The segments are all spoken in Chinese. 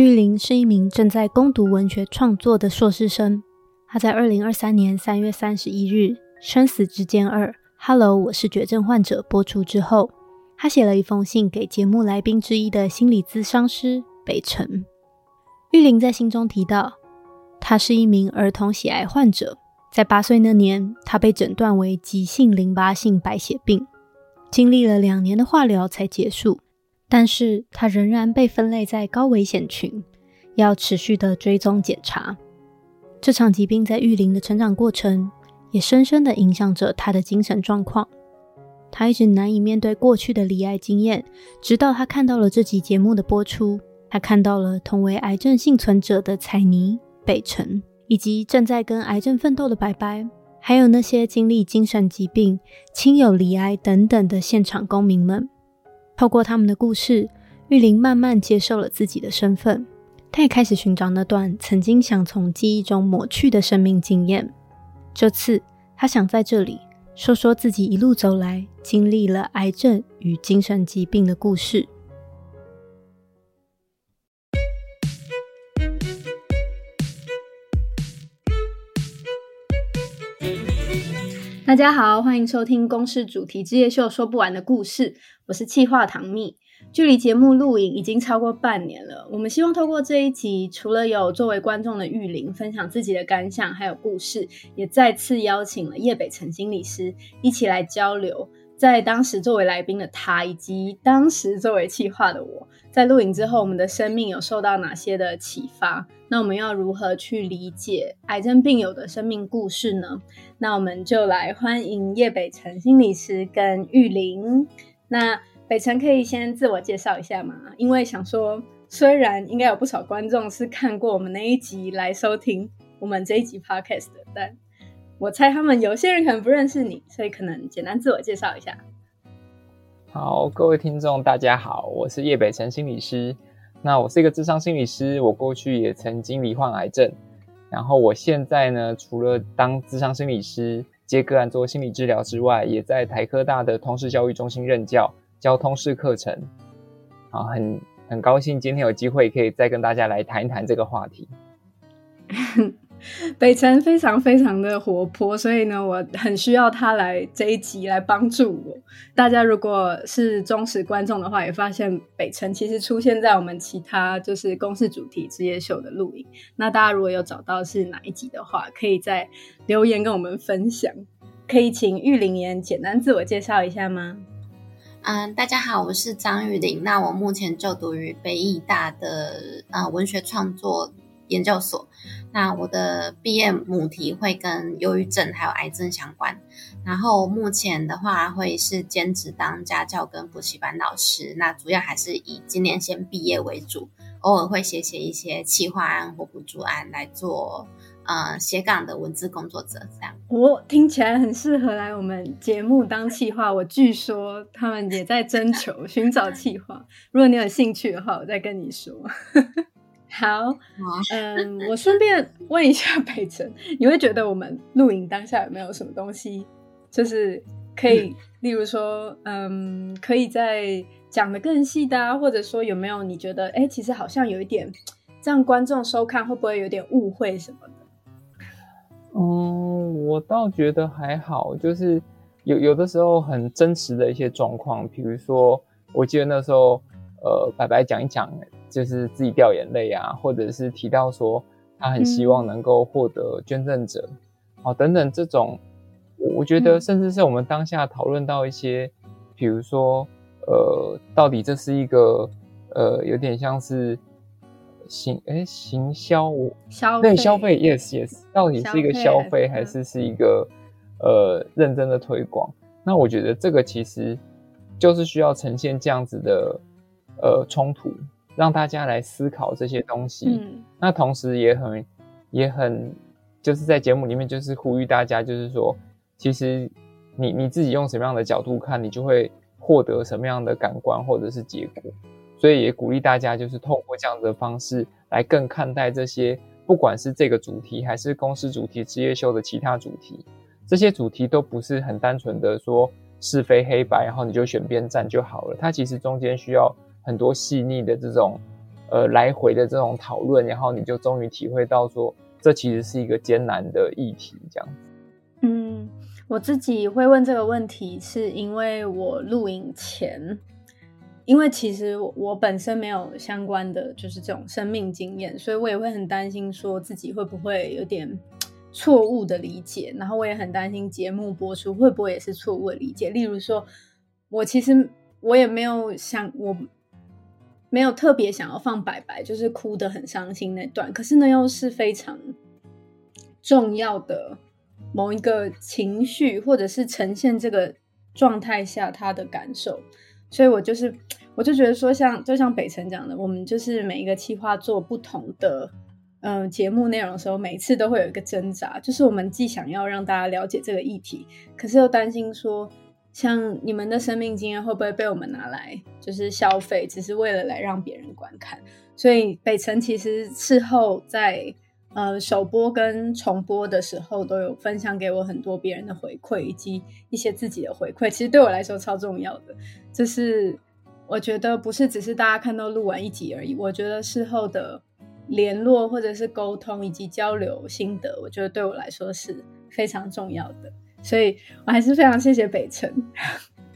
玉玲是一名正在攻读文学创作的硕士生。她在二零二三年三月三十一日《生死之间二，Hello，我是绝症患者》播出之后，她写了一封信给节目来宾之一的心理咨商师北辰。玉玲在信中提到，她是一名儿童血癌患者，在八岁那年，她被诊断为急性淋巴性白血病，经历了两年的化疗才结束。但是他仍然被分类在高危险群，要持续的追踪检查。这场疾病在玉玲的成长过程，也深深的影响着他的精神状况。他一直难以面对过去的离癌经验，直到他看到了这集节目的播出，他看到了同为癌症幸存者的采妮、北辰，以及正在跟癌症奋斗的白白，还有那些经历精神疾病、亲友离癌等等的现场公民们。透过他们的故事，玉玲慢慢接受了自己的身份。她也开始寻找那段曾经想从记忆中抹去的生命经验。这次，她想在这里说说自己一路走来经历了癌症与精神疾病的故事。大家好，欢迎收听公视主题之夜秀说不完的故事，我是企划唐蜜。距离节目录影已经超过半年了，我们希望透过这一集，除了有作为观众的玉玲分享自己的感想还有故事，也再次邀请了叶北辰心理师一起来交流。在当时作为来宾的他，以及当时作为企划的我，在录影之后，我们的生命有受到哪些的启发？那我们要如何去理解癌症病友的生命故事呢？那我们就来欢迎叶北辰心理师跟玉玲。那北辰可以先自我介绍一下吗？因为想说，虽然应该有不少观众是看过我们那一集来收听我们这一集 podcast 的，但我猜他们有些人可能不认识你，所以可能简单自我介绍一下。好，各位听众，大家好，我是叶北辰心理师。那我是一个智商心理师，我过去也曾经罹患癌症。然后我现在呢，除了当智商心理师接个案做心理治疗之外，也在台科大的通识教育中心任教，教通识课程。好，很很高兴今天有机会可以再跟大家来谈一谈这个话题。北辰非常非常的活泼，所以呢，我很需要他来这一集来帮助我。大家如果是忠实观众的话，也发现北辰其实出现在我们其他就是公司主题之夜秀的录影。那大家如果有找到是哪一集的话，可以在留言跟我们分享。可以请玉玲也简单自我介绍一下吗？嗯，大家好，我是张玉玲。那我目前就读于北艺大的呃文学创作研究所，那我的毕业母题会跟忧郁症还有癌症相关。然后目前的话会是兼职当家教跟补习班老师，那主要还是以今年先毕业为主，偶尔会写写一些企划案或补助案来做呃斜杠的文字工作者这样。我听起来很适合来我们节目当企划。我据说他们也在征求寻找企划，如果你有兴趣的话，我再跟你说。好，嗯，我顺便问一下 北辰，你会觉得我们录影当下有没有什么东西，就是可以，嗯、例如说，嗯，可以再讲的更细的啊，或者说有没有你觉得，哎、欸，其实好像有一点，这样观众收看会不会有点误会什么的？嗯，我倒觉得还好，就是有有的时候很真实的一些状况，比如说，我记得那时候，呃，白白讲一讲。就是自己掉眼泪啊，或者是提到说他很希望能够获得捐赠者，好、嗯、等等这种，我觉得甚至是我们当下讨论到一些，比如说呃，到底这是一个呃有点像是行哎行销消费对消费 yes yes，到底是一个消费还是是一个呃认真的推广？那我觉得这个其实就是需要呈现这样子的呃冲突。让大家来思考这些东西，嗯，那同时也很也很就是在节目里面就是呼吁大家，就是说，其实你你自己用什么样的角度看，你就会获得什么样的感官或者是结果。所以也鼓励大家，就是透过这样的方式来更看待这些，不管是这个主题还是公司主题职业秀的其他主题，这些主题都不是很单纯的说是非黑白，然后你就选边站就好了。它其实中间需要。很多细腻的这种，呃来回的这种讨论，然后你就终于体会到说，这其实是一个艰难的议题，这样子。嗯，我自己会问这个问题，是因为我录影前，因为其实我本身没有相关的就是这种生命经验，所以我也会很担心说自己会不会有点错误的理解，然后我也很担心节目播出会不会也是错误的理解。例如说，我其实我也没有想，我没有特别想要放白白，就是哭得很伤心那段，可是呢又是非常重要的。某一个情绪，或者是呈现这个状态下他的感受，所以我就是，我就觉得说像，就像北辰讲的，我们就是每一个企划做不同的嗯、节目内容的时候，每次都会有一个挣扎，就是我们既想要让大家了解这个议题，可是又担心说，像你们的生命经验会不会被我们拿来就是消费，只是为了来让别人观看，所以北辰其实事后在。呃，首播跟重播的时候都有分享给我很多别人的回馈，以及一些自己的回馈。其实对我来说超重要的，就是我觉得不是只是大家看到录完一集而已。我觉得事后的联络或者是沟通以及交流心得，我觉得对我来说是非常重要的。所以我还是非常谢谢北辰。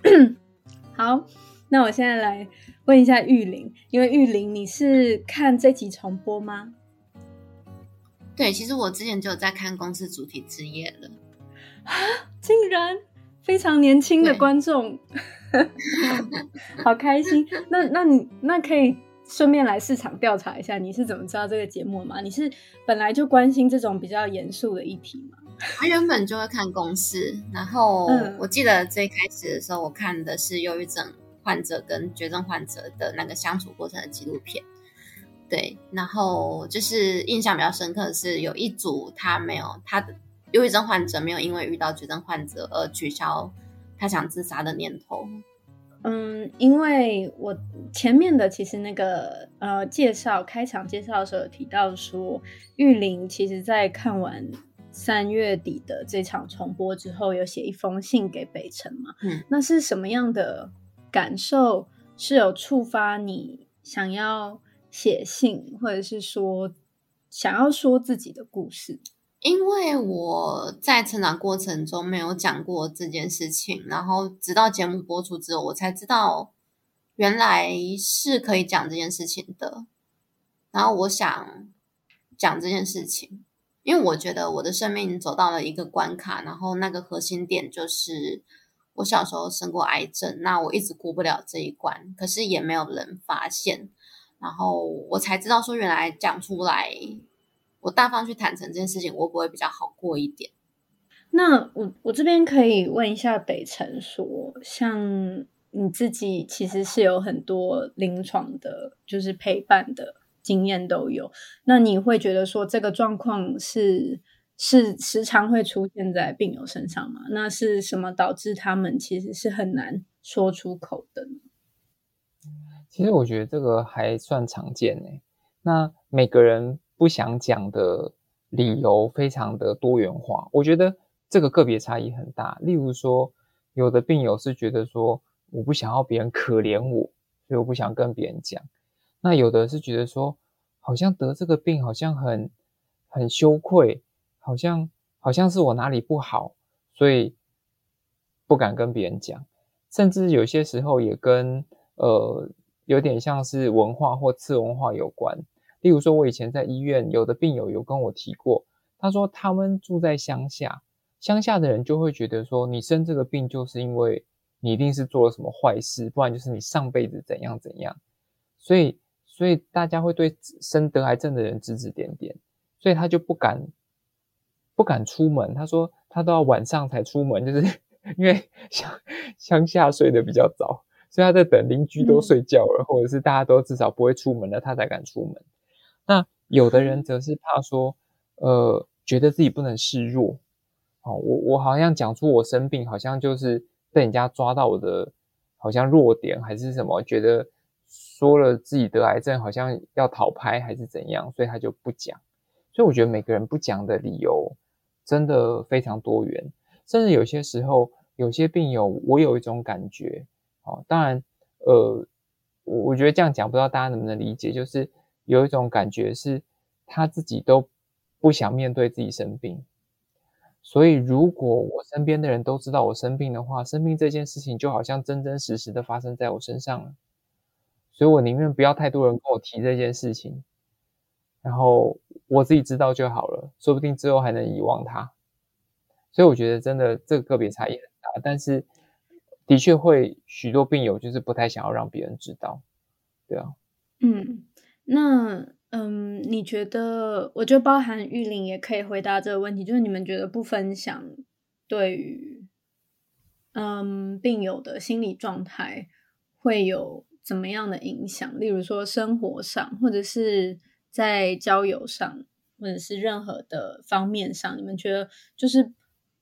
好，那我现在来问一下玉玲，因为玉玲你是看这集重播吗？对，其实我之前就有在看公司主题之夜了，啊，竟然非常年轻的观众，好开心。那那你那可以顺便来市场调查一下，你是怎么知道这个节目吗？你是本来就关心这种比较严肃的议题吗？他原本就会看公司，然后我记得最开始的时候，我看的是忧郁症患者跟绝症患者的那个相处过程的纪录片。对，然后就是印象比较深刻的是，有一组他没有他的忧郁症患者没有因为遇到绝症患者而取消他想自杀的念头。嗯，因为我前面的其实那个呃介绍开场介绍的时候有提到说，玉玲其实在看完三月底的这场重播之后，有写一封信给北辰嘛。嗯，那是什么样的感受是有触发你想要？写信，或者是说想要说自己的故事，因为我在成长过程中没有讲过这件事情，然后直到节目播出之后，我才知道原来是可以讲这件事情的。然后我想讲这件事情，因为我觉得我的生命走到了一个关卡，然后那个核心点就是我小时候生过癌症，那我一直过不了这一关，可是也没有人发现。然后我才知道，说原来讲出来，我大方去坦诚这件事情，我不会比较好过一点。那我我这边可以问一下北辰，说像你自己其实是有很多临床的，就是陪伴的经验都有。那你会觉得说这个状况是是时常会出现在病友身上吗？那是什么导致他们其实是很难说出口的呢？其实我觉得这个还算常见诶。那每个人不想讲的理由非常的多元化，我觉得这个个别差异很大。例如说，有的病友是觉得说，我不想要别人可怜我，所以我不想跟别人讲。那有的是觉得说，好像得这个病好像很很羞愧，好像好像是我哪里不好，所以不敢跟别人讲。甚至有些时候也跟呃。有点像是文化或次文化有关，例如说，我以前在医院，有的病友有跟我提过，他说他们住在乡下，乡下的人就会觉得说，你生这个病就是因为你一定是做了什么坏事，不然就是你上辈子怎样怎样，所以所以大家会对生得癌症的人指指点点，所以他就不敢不敢出门，他说他都要晚上才出门，就是 因为乡乡下睡得比较早。所以他在等邻居都睡觉了，嗯，或者是大家都至少不会出门了，他才敢出门。那有的人则是怕说，呃，觉得自己不能示弱。哦，我我好像讲出我生病，好像就是被人家抓到我的好像弱点还是什么，觉得说了自己得癌症好像要讨拍还是怎样，所以他就不讲。所以我觉得每个人不讲的理由真的非常多元，甚至有些时候有些病友，我有一种感觉。哦，当然，呃，我我觉得这样讲不知道大家能不能理解，就是有一种感觉是，他自己都不想面对自己生病。所以，如果我身边的人都知道我生病的话，生病这件事情就好像真真实实的发生在我身上了。所以我宁愿不要太多人跟我提这件事情，然后我自己知道就好了，说不定之后还能遗忘它。所以我觉得真的这个个别差异很大，但是的确会许多病友就是不太想要让别人知道，对啊，嗯，那嗯，你觉得？我觉得包含玉玲也可以回答这个问题，就是你们觉得不分享对于嗯病友的心理状态会有怎么样的影响？例如说生活上，或者是在交友上，或者是任何的方面上，你们觉得就是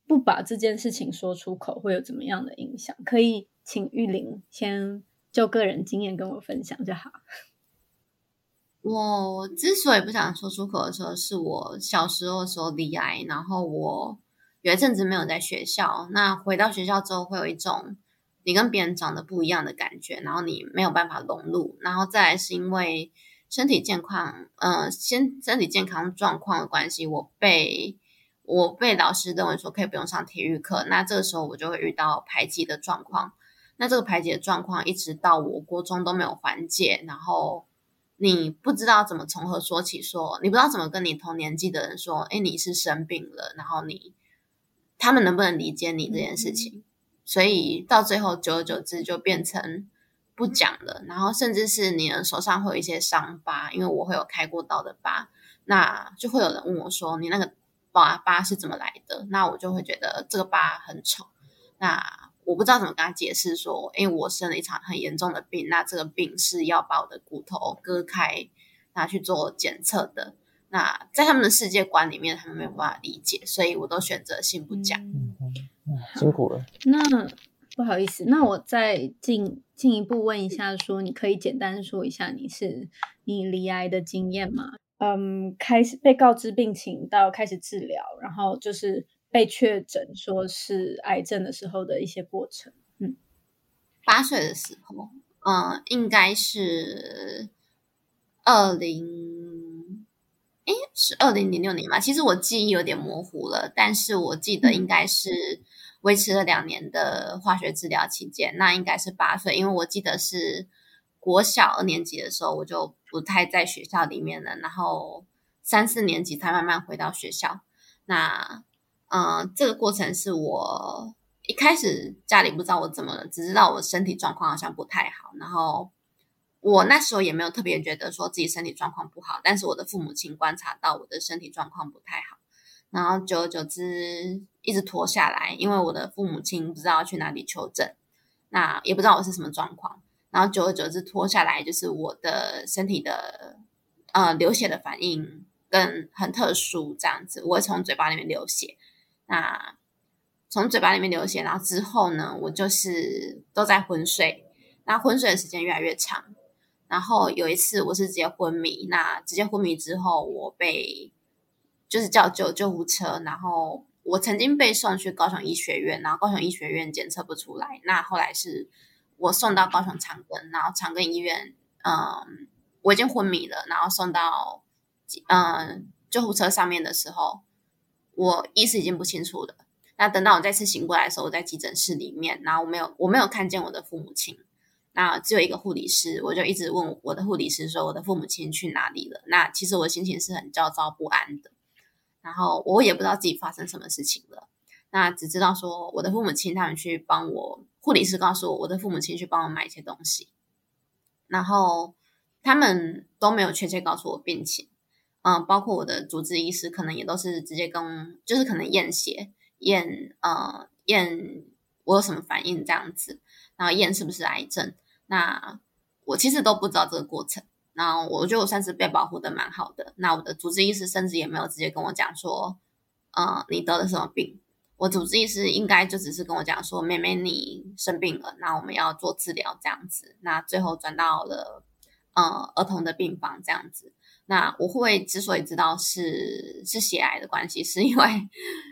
不把这件事情说出口会有怎么样的影响？可以请玉玲先就个人经验跟我分享就好。我之所以不想说出口的时候，是我小时候的时候罹癌，然后我有一阵子没有在学校。那回到学校之后，会有一种你跟别人长得不一样的感觉，然后你没有办法融入。然后再来是因为身体健康，呃，先身体健康状况的关系，我被我被老师认为说可以不用上体育课。那这个时候我就会遇到排挤的状况。那这个排挤的状况一直到我国中都没有缓解，然后。你不知道怎么从何说起说，你不知道怎么跟你同年纪的人说，哎，你是生病了，然后你他们能不能理解你这件事情？所以到最后，久而久之就变成不讲了，然后甚至是你的手上会有一些伤疤，因为我会有开过刀的疤，那就会有人问我说，你那个疤疤是怎么来的？那我就会觉得这个疤很丑，那。我不知道怎么跟他解释说，因为我生了一场很严重的病，那这个病是要把我的骨头割开，拿去做检测的。那在他们的世界观里面，他们没有办法理解，所以我都选择性不讲。嗯嗯、辛苦了。那不好意思，那我再进进一步问一下说，说你可以简单说一下你是你离癌的经验吗？嗯，开始被告知病情到开始治疗，然后就是。被确诊说是癌症的时候的一些过程，嗯，八岁的时候，嗯、呃，应该是二零，诶，是二零零六年吗？其实我记忆有点模糊了，但是我记得应该是维持了两年的化学治疗期间，那应该是八岁，因为我记得是国小二年级的时候，我就不太在学校里面了，然后三四年级才慢慢回到学校，那。嗯，这个过程是我一开始家里不知道我怎么了，只知道我身体状况好像不太好。然后我那时候也没有特别觉得说自己身体状况不好，但是我的父母亲观察到我的身体状况不太好，然后久而久之一直拖下来，因为我的父母亲不知道去哪里求诊，那也不知道我是什么状况，然后久而久之拖下来，就是我的身体的呃流血的反应更很特殊，这样子我会从嘴巴里面流血。那从嘴巴里面流血，然后之后呢，我就是都在昏睡，那昏睡的时间越来越长，然后有一次我是直接昏迷，那直接昏迷之后，我被就是叫救救护车，然后我曾经被送去高雄医学院，然后高雄医学院检测不出来，那后来是我送到高雄长庚，然后长庚医院，嗯，我已经昏迷了，然后送到嗯救护车上面的时候。我意识已经不清楚了。那等到我再次醒过来的时候，我在急诊室里面，然后我没有我没有看见我的父母亲，那只有一个护理师，我就一直问我的护理师说，我的父母亲去哪里了？那其实我心情是很焦躁不安的，然后我也不知道自己发生什么事情了。那只知道说我的父母亲他们去帮我，护理师告诉我，我的父母亲去帮我买一些东西，然后他们都没有确切告诉我病情。嗯，包括我的主治医师，可能也都是直接跟，就是可能验血、验呃验我有什么反应这样子，然后验是不是癌症。那我其实都不知道这个过程，然后我觉得我算是被保护的蛮好的。那我的主治医师甚至也没有直接跟我讲说，呃，你得了什么病。我主治医师应该就只是跟我讲说，妹妹你生病了，那我们要做治疗这样子。那最后转到了呃儿童的病房这样子。那我会之所以知道是是血癌的关系，是因为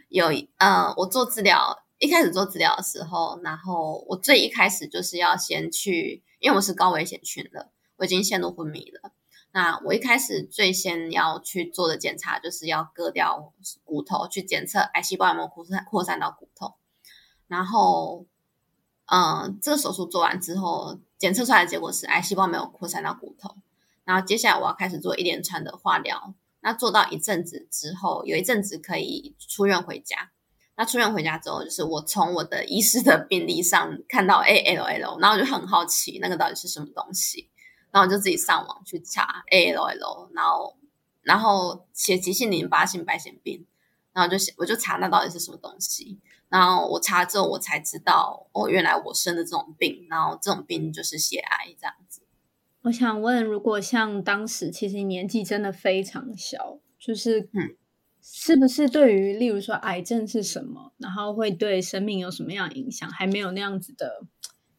有呃，我做治疗一开始做治疗的时候，然后我最一开始就是要先去，因为我是高危险群了，我已经陷入昏迷了。那我一开始最先要去做的检查，就是要割掉骨头，去检测癌细胞有没有扩散扩散到骨头。然后，嗯、这个手术做完之后，检测出来的结果是癌细胞没有扩散到骨头。然后接下来我要开始做一连串的化疗。那做到一阵子之后，有一阵子可以出院回家。那出院回家之后，就是我从我的医师的病历上看到 ALL，然后我就很好奇那个到底是什么东西，然后我就自己上网去查 ALL，然后然后写急性淋巴性白血病，然后就写我就查那到底是什么东西，然后我查之后我才知道哦，原来我生的这种病，然后这种病就是血癌这样子。我想问，如果像当时其实年纪真的非常小，就是嗯。是不是对于例如说癌症是什么，然后会对生命有什么样影响，还没有那样子的，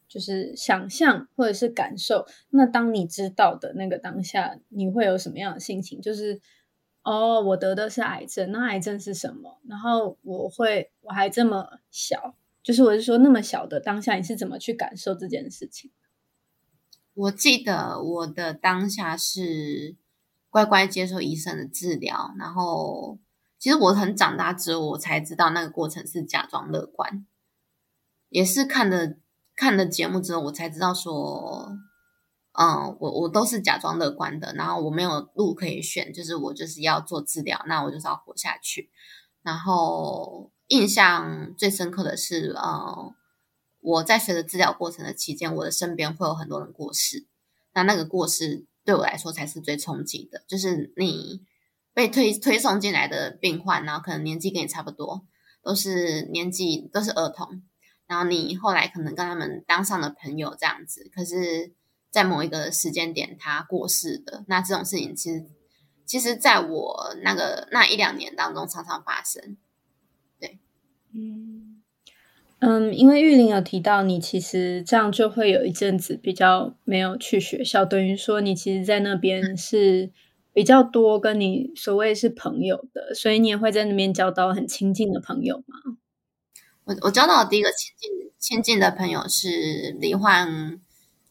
就是想象或者是感受？那当你知道的那个当下，你会有什么样的心情？就是哦，我得的是癌症，那癌症是什么？然后我会我还这么小，就是我是说那么小的当下，你是怎么去感受这件事情？我记得我的当下是乖乖接受医生的治疗，然后。其实我很长大之后，我才知道那个过程是假装乐观，也是看了看了节目之后，我才知道说，嗯，我我都是假装乐观的，然后我没有路可以选，就是我就是要做治疗，那我就是要活下去。然后印象最深刻的是，嗯，我在随着治疗过程的期间，我的身边会有很多人过世，那那个过世对我来说才是最冲击的，就是你。被推推送进来的病患，然后可能年纪跟你差不多，都是年纪都是儿童，然后你后来可能跟他们当上了朋友这样子，可是，在某一个时间点他过世的，那这种事情其实，其实在我那个那一两年当中常常发生。对，嗯嗯，因为玉玲有提到你其实这样就会有一阵子比较没有去学校，等于说你其实在那边是。比较多跟你所谓是朋友的，所以你也会在那边交到很亲近的朋友吗？我我交到的第一个亲近亲近的朋友是罹患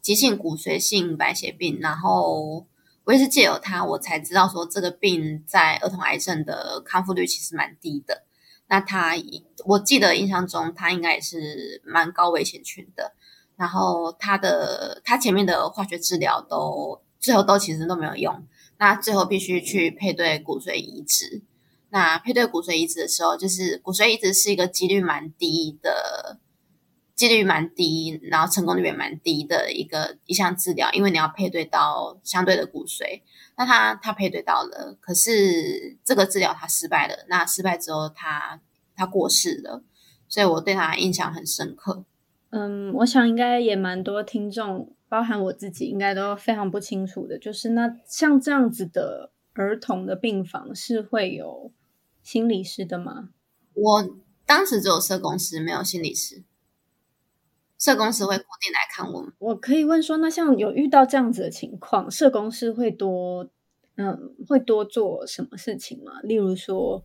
急性骨髓性白血病，然后我也是借由他，我才知道说这个病在儿童癌症的康复率其实蛮低的。那他我记得印象中他应该也是蛮高危险群的，然后他的他前面的化学治疗都最后都其实都没有用。那最后必须去配对骨髓移植。那配对骨髓移植的时候，就是骨髓移植是一个几率蛮低的，几率蛮低，然后成功率也蛮低的一个一项治疗，因为你要配对到相对的骨髓。那他他配对到了，可是这个治疗他失败了。那失败之后他，他他过世了，所以我对他印象很深刻。嗯，我想应该也蛮多听众。包含我自己应该都非常不清楚的，就是那像这样子的儿童的病房是会有心理师的吗？我当时只有社工师，没有心理师。社工师会固定来看我们。我可以问说，那像有遇到这样子的情况，社工师会多嗯会多做什么事情吗？例如说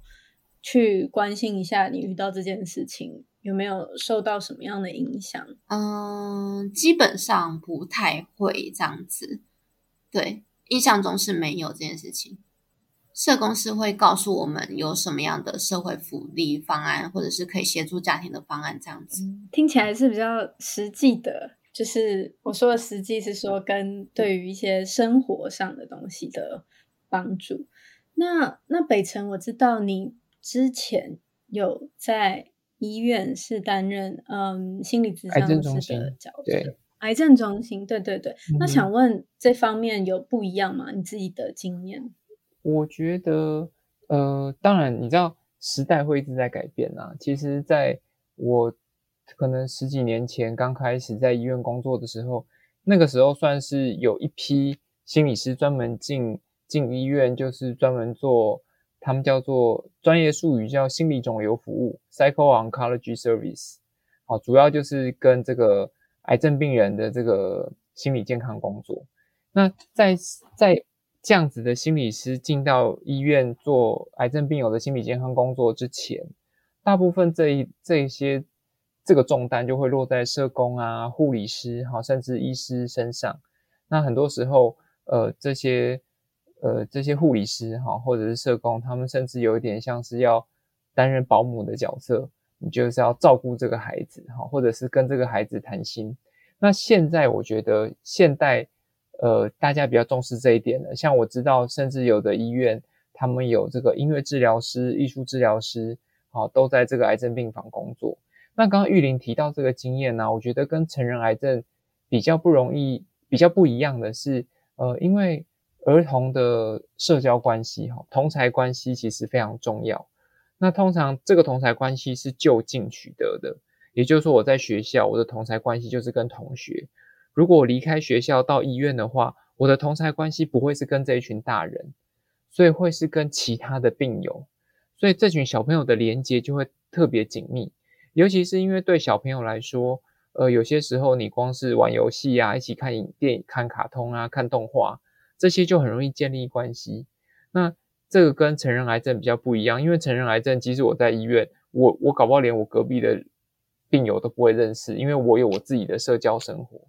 去关心一下你遇到这件事情。有没有受到什么样的影响？嗯，基本上不太会这样子。对，印象中是没有这件事情。社工师会告诉我们有什么样的社会福利方案，或者是可以协助家庭的方案，这样子。听起来是比较实际的。就是我说的实际，是说跟对于一些生活上的东西的帮助。那那北辰，我知道你之前有在。医院是担任嗯心理咨商师的角色，对，癌症中心，对对对。嗯、那想问这方面有不一样吗？你自己的经验？我觉得，呃，当然，你知道时代会一直在改变啊。其实，在我可能十几年前刚开始在医院工作的时候，那个时候算是有一批心理师专门进进医院，就是专门做。他们叫做专业术语叫心理肿瘤服务 （Psycho-Oncology Service），好，主要就是跟这个癌症病人的这个心理健康工作。那在在这样子的心理师进到医院做癌症病友的心理健康工作之前，大部分这一这些这个重担就会落在社工啊、护理师，哈，甚至医师身上。那很多时候，呃，这些。呃这些护理师哈，或者是社工，他们甚至有一点像是要担任保姆的角色，你就是要照顾这个孩子哈，或者是跟这个孩子谈心。那现在我觉得现代呃大家比较重视这一点了，像我知道，甚至有的医院他们有这个音乐治疗师、艺术治疗师，好，都在这个癌症病房工作。那刚刚玉玲提到这个经验呢、我觉得跟成人癌症比较不容易、比较不一样的是，呃，因为儿童的社交关系，哈，同侪关系其实非常重要。那通常这个同侪关系是就近取得的，也就是说，我在学校，我的同侪关系就是跟同学；如果我离开学校到医院的话，我的同侪关系不会是跟这一群大人，所以会是跟其他的病友，所以这群小朋友的连接就会特别紧密。尤其是因为对小朋友来说，呃，有些时候你光是玩游戏啊，一起看影电影、看卡通啊、看动画，这些就很容易建立关系。那这个跟成人癌症比较不一样，因为成人癌症，即使我在医院，我我搞不好连我隔壁的病友都不会认识，因为我有我自己的社交生活。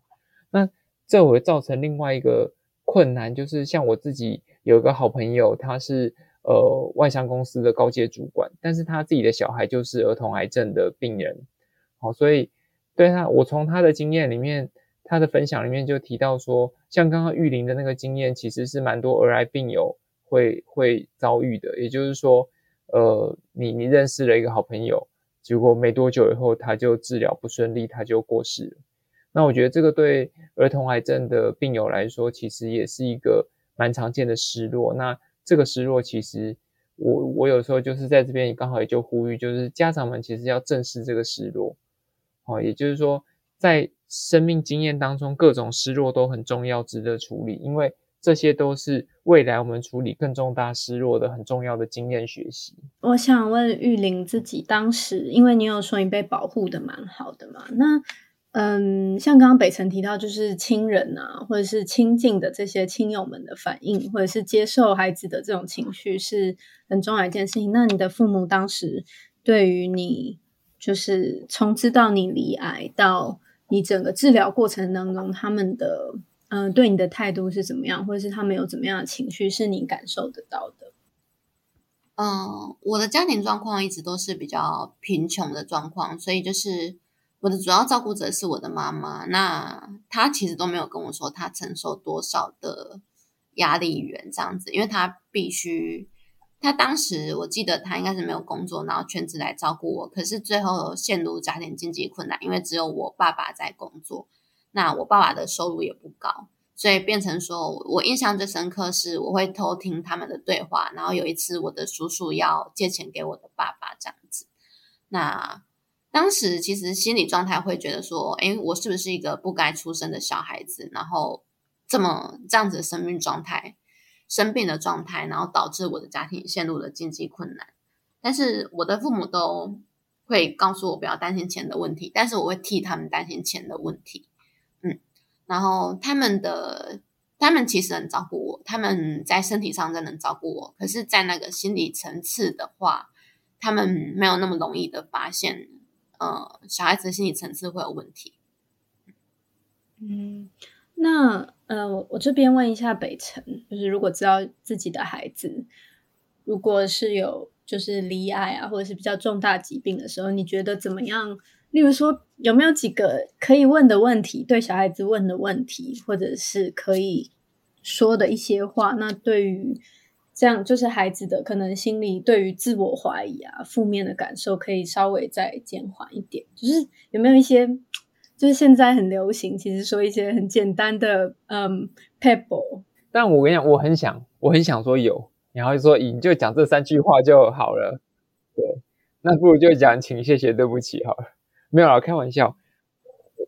那这会造成另外一个困难，就是像我自己有一个好朋友，他是。呃，外商公司的高阶主管，但是他自己的小孩就是儿童癌症的病人，好，所以对他，我从他的经验里面，他的分享里面就提到说，像刚刚玉玲的那个经验，其实是蛮多儿癌病友会会遭遇的，也就是说，呃，你你认识了一个好朋友，结果没多久以后他就治疗不顺利，他就过世了。那我觉得这个对儿童癌症的病友来说，其实也是一个蛮常见的失落。那这个失落，其实我我有时候就是在这边也刚好也就呼吁，就是家长们其实要正视这个失落，哦，也就是说，在生命经验当中，各种失落都很重要，值得处理，因为这些都是未来我们处理更重大失落的很重要的经验学习。我想问玉玲自己当时，因为你有说你被保护的蛮好的嘛，那。嗯，像刚刚北辰提到，就是亲人啊，或者是亲近的这些亲友们的反应，或者是接受孩子的这种情绪，是很重要一件事情。那你的父母当时对于你，就是从知道你罹癌到你整个治疗过程当中，他们的嗯对你的态度是怎么样，或者是他们有怎么样的情绪，是你感受得到的？嗯，我的家庭状况一直都是比较贫穷的状况，所以就是。我的主要照顾者是我的妈妈，那她其实都没有跟我说她承受多少的压力源这样子，因为她必须，他当时我记得他应该是没有工作，然后全职来照顾我，可是最后陷入家庭经济困难，因为只有我爸爸在工作，那我爸爸的收入也不高，所以变成说我印象最深刻是我会偷听他们的对话，然后有一次我的叔叔要借钱给我的爸爸这样子，那。当时其实心理状态会觉得说，诶，我是不是一个不该出生的小孩子？然后这么这样子的生命状态、生病的状态，然后导致我的家庭陷入了经济困难。但是我的父母都会告诉我不要担心钱的问题，但是我会替他们担心钱的问题。嗯，然后他们的他们其实很照顾我，他们在身体上真的能照顾我，可是，在那个心理层次的话，他们没有那么容易的发现。呃，小孩子心理层次会有问题。嗯，那呃，我我这边问一下北辰，就是如果知道自己的孩子如果是有就是离癌啊，或者是比较重大疾病的时候，你觉得怎么样？例如说，有没有几个可以问的问题，对小孩子问的问题，或者是可以说的一些话？那对于这样就是孩子的可能心里对于自我怀疑啊、负面的感受可以稍微再减缓一点。就是有没有一些，就是现在很流行，其实说一些很简单的嗯 pebble。但我跟你讲，我很想，我很想说有，然后说你就讲这三句话就好了。对，那不如就讲请、谢谢、对不起好了。没有啦，开玩笑。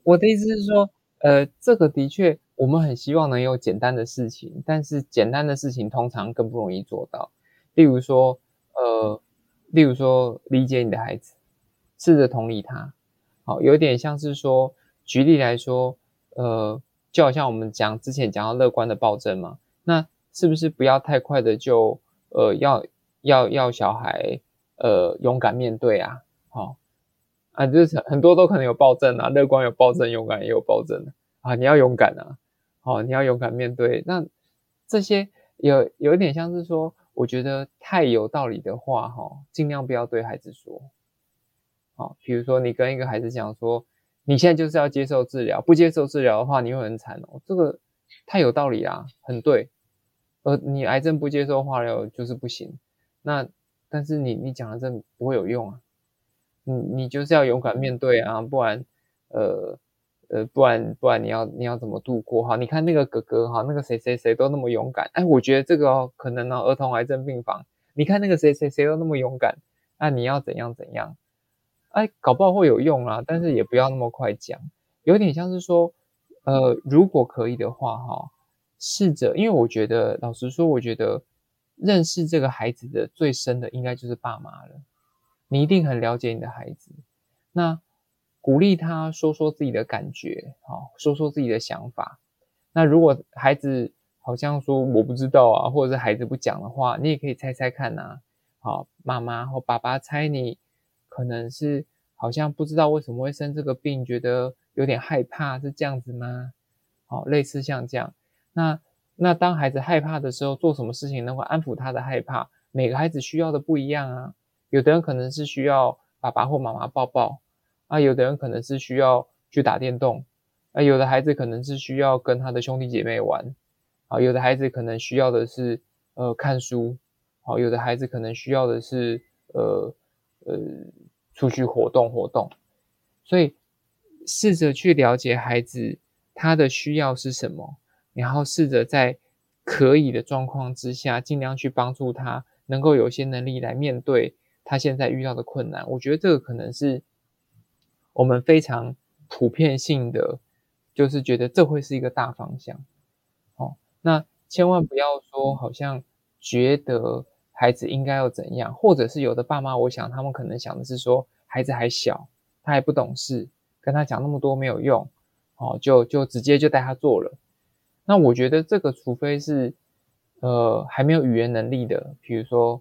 我的意思是说，呃，这个的确。我们很希望能有简单的事情，但是简单的事情通常更不容易做到。例如说，呃，例如说理解你的孩子，试着同理他。好，有点像是说，举例来说，呃，就好像我们讲之前讲到乐观的暴政嘛，那是不是不要太快的就，呃，要要要小孩，呃，勇敢面对啊？好，啊，就是很多都可能有暴政啊，乐观有暴政，勇敢也有暴政啊，你要勇敢啊。哦，你要勇敢面对。那这些有有一点像是说，我觉得太有道理的话，哈，尽量不要对孩子说。好，比如说你跟一个孩子讲说，你现在就是要接受治疗，不接受治疗的话，你会很惨哦。这个太有道理啦，很对。呃，你癌症不接受化疗就是不行。那但是你你讲的这不会有用啊。你你就是要勇敢面对啊，不然呃呃，不然不然你要你要怎么度过哈？你看那个哥哥哈，那个谁谁谁都那么勇敢。哎，我觉得这个哦，可能呢，儿童癌症病房，你看那个谁谁谁都那么勇敢，那你要怎样怎样？哎，搞不好会有用啊，但是也不要那么快讲，有点像是说，呃，如果可以的话哈，试着，因为我觉得，老实说，我觉得认识这个孩子的最深的应该就是爸妈了。你一定很了解你的孩子，那鼓励他说说自己的感觉，好，说说自己的想法。那如果孩子好像说我不知道啊，或者是孩子不讲的话，你也可以猜猜看呐，好，妈妈或爸爸猜你。可能是好像不知道为什么会生这个病，觉得有点害怕，是这样子吗？好，类似像这样。那那当孩子害怕的时候，做什么事情能够安抚他的害怕？每个孩子需要的不一样啊。有的人可能是需要爸爸或妈妈抱抱啊，有的人可能是需要去打电动啊，有的孩子可能是需要跟他的兄弟姐妹玩啊，有的孩子可能需要的是呃看书，好，有的孩子可能需要的是呃呃。出去活动活动，所以试着去了解孩子他的需要是什么，然后试着在可以的状况之下，尽量去帮助他，能够有些能力来面对他现在遇到的困难。我觉得这个可能是我们非常普遍性的，就是觉得这会是一个大方向。哦，那千万不要说好像觉得。孩子应该要怎样，或者是有的爸妈，我想他们可能想的是说，孩子还小，他还不懂事，跟他讲那么多没有用，哦，就就直接就带他做了。那我觉得这个，除非是呃还没有语言能力的，比如说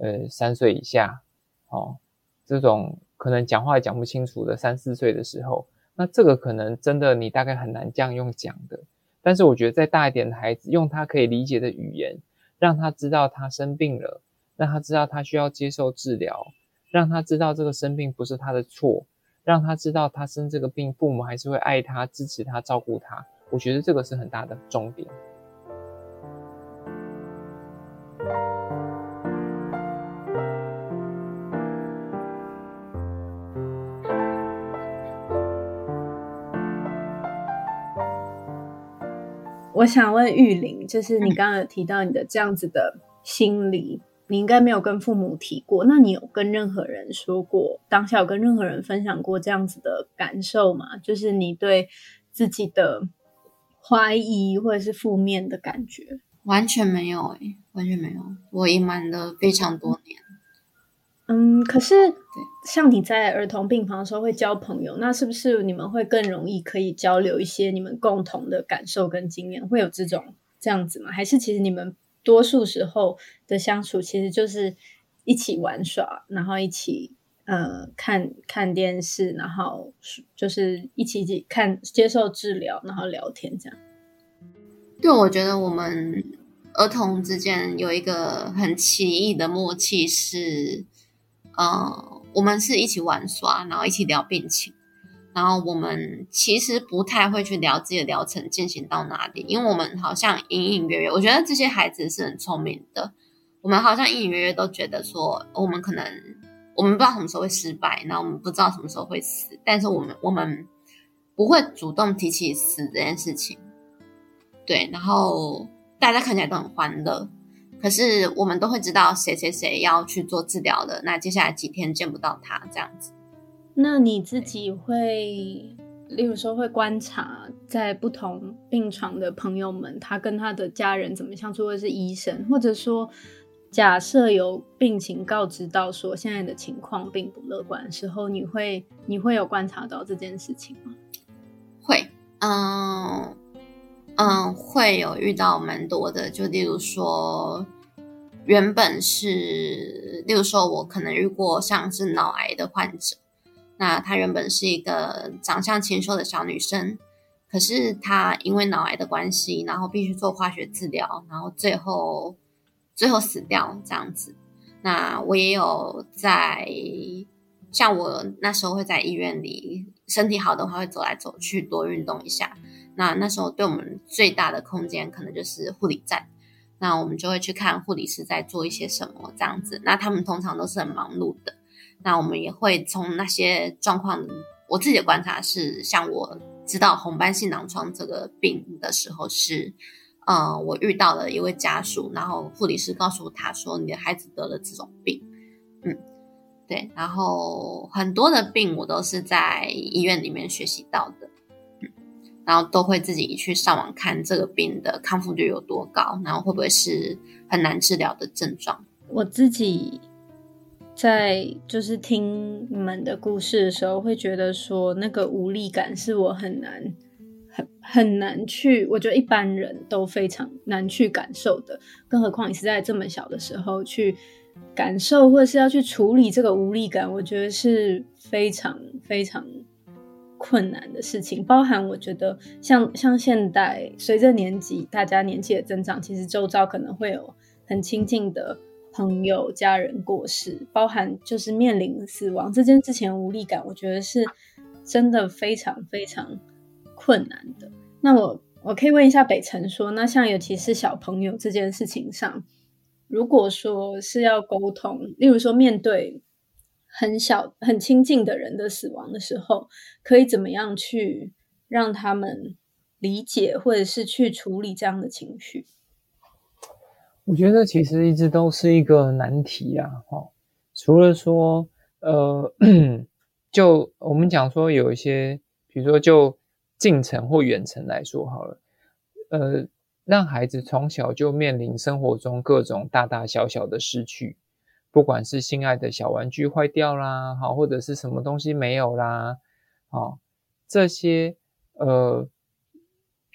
呃三岁以下，哦，这种可能讲话也讲不清楚的三四岁的时候，那这个可能真的你大概很难这样用讲的。但是我觉得再大一点的孩子，用他可以理解的语言。让他知道他生病了，让他知道他需要接受治疗，让他知道这个生病不是他的错，让他知道他生这个病，父母还是会爱他、支持他、照顾他。我觉得这个是很大的重点。我想问玉玲，就是你刚刚有提到你的这样子的心理，你应该没有跟父母提过，那你有跟任何人说过？当下有跟任何人分享过这样子的感受吗？就是你对自己的怀疑或者是负面的感觉？完全没有诶，完全没有，我隐瞒了非常多年。嗯，可是像你在儿童病房的时候会交朋友，那是不是你们会更容易可以交流一些你们共同的感受跟经验？会有这种这样子吗？还是其实你们多数时候的相处其实就是一起玩耍，然后一起呃看看电视，然后就是一起一起看接受治疗，然后聊天这样？对，我觉得我们儿童之间有一个很奇异的默契是。呃，我们是一起玩耍，然后一起聊病情，然后我们其实不太会去聊自己的疗程进行到哪里，因为我们好像隐隐约约，我觉得这些孩子是很聪明的，我们好像隐隐约约都觉得说，我们可能我们不知道什么时候会失败，然后我们不知道什么时候会死，但是我们我们不会主动提起死这件事情，对，然后大家看起来都很欢乐。可是我们都会知道谁谁谁要去做治疗的，那接下来几天见不到他这样子。那你自己会，例如说会观察在不同病床的朋友们，他跟他的家人怎么相处，或者是医生，或者说假设有病情告知到说现在的情况并不乐观的时候，你会你会有观察到这件事情吗？会，嗯嗯，会有遇到蛮多的，就例如说。原本是，例如说，我可能遇过像是脑癌的患者，那她原本是一个长相清秀的小女生，可是她因为脑癌的关系，然后必须做化学治疗，然后最后最后死掉这样子。那我也有在，像我那时候会在医院里，身体好的话会走来走去，多运动一下。那那时候对我们最大的空间可能就是护理站，那我们就会去看护理师在做一些什么这样子。那他们通常都是很忙碌的，那我们也会从那些状况，我自己的观察是，像我。知道红斑性囊疮这个病的时候是，呃，我遇到了一位家属，然后护理师告诉他说，你的孩子得了这种病，嗯，对，然后很多的病我都是在医院里面学习到的，嗯，然后都会自己去上网看这个病的康复率有多高，然后会不会是很难治疗的症状。我自己。在就是听你们的故事的时候，会觉得说那个无力感是我很难、很很难去，我觉得一般人都非常难去感受的，更何况你是在这么小的时候去感受，或者是要去处理这个无力感，我觉得是非常非常困难的事情。包含我觉得像像现代随着年纪，大家年纪的增长，其实周遭可能会有很亲近的。朋友、家人过世，包含就是面临死亡这件事情无力感，我觉得是真的非常非常困难的。那我我可以问一下北辰说，那像尤其是小朋友这件事情上，如果说是要沟通，例如说面对很小很亲近的人的死亡的时候，可以怎么样去让他们理解，或者是去处理这样的情绪？我觉得其实一直都是一个难题啊，哈。除了说，呃，就我们讲说有一些，比如说就近程或远程来说好了，呃，让孩子从小就面临生活中各种大大小小的失去，不管是心爱的小玩具坏掉啦，好，或者是什么东西没有啦，好，这些呃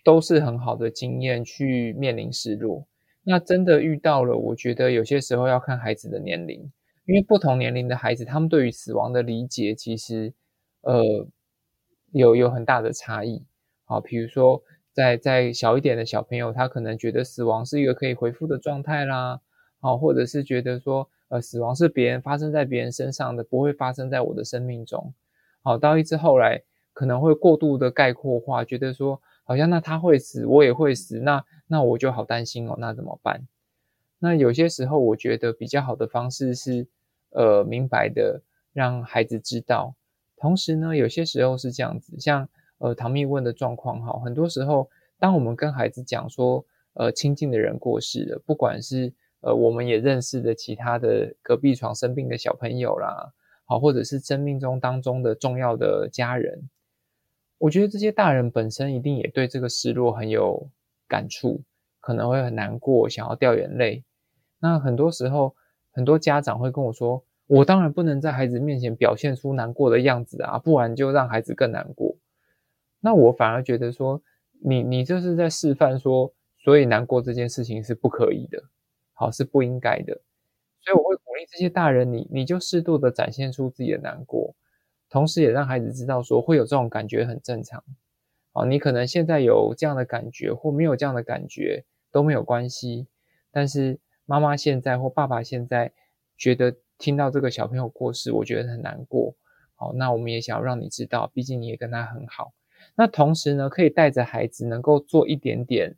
都是很好的经验去面临失落。那真的遇到了，我觉得有些时候要看孩子的年龄，因为不同年龄的孩子，他们对于死亡的理解其实，呃，有有很大的差异。好，比如说在在小一点的小朋友，他可能觉得死亡是一个可以恢复的状态啦，好，或者是觉得说，呃，死亡是别人发生在别人身上的，不会发生在我的生命中。好，到一直后来可能会过度的概括化，觉得说。好像那他会死，我也会死，那那我就好担心哦，那怎么办？那有些时候我觉得比较好的方式是，呃，明白的让孩子知道。同时呢，有些时候是这样子，像呃唐蜜问的状况哈，很多时候当我们跟孩子讲说，呃，亲近的人过世了，不管是呃我们也认识的其他的隔壁床生病的小朋友啦，好，或者是生命中当中的重要的家人。我觉得这些大人本身一定也对这个失落很有感触，可能会很难过，想要掉眼泪。那很多时候，很多家长会跟我说：“我当然不能在孩子面前表现出难过的样子啊，不然就让孩子更难过。”那我反而觉得说，你你这是在示范说，所以难过这件事情是不可以的，好，是不应该的。所以我会鼓励这些大人，你你就适度的展现出自己的难过。同时，也让孩子知道说会有这种感觉很正常，哦，你可能现在有这样的感觉或没有这样的感觉都没有关系。但是妈妈现在或爸爸现在觉得听到这个小朋友过世，我觉得很难过。好，那我们也想要让你知道，毕竟你也跟他很好。那同时呢，可以带着孩子能够做一点点，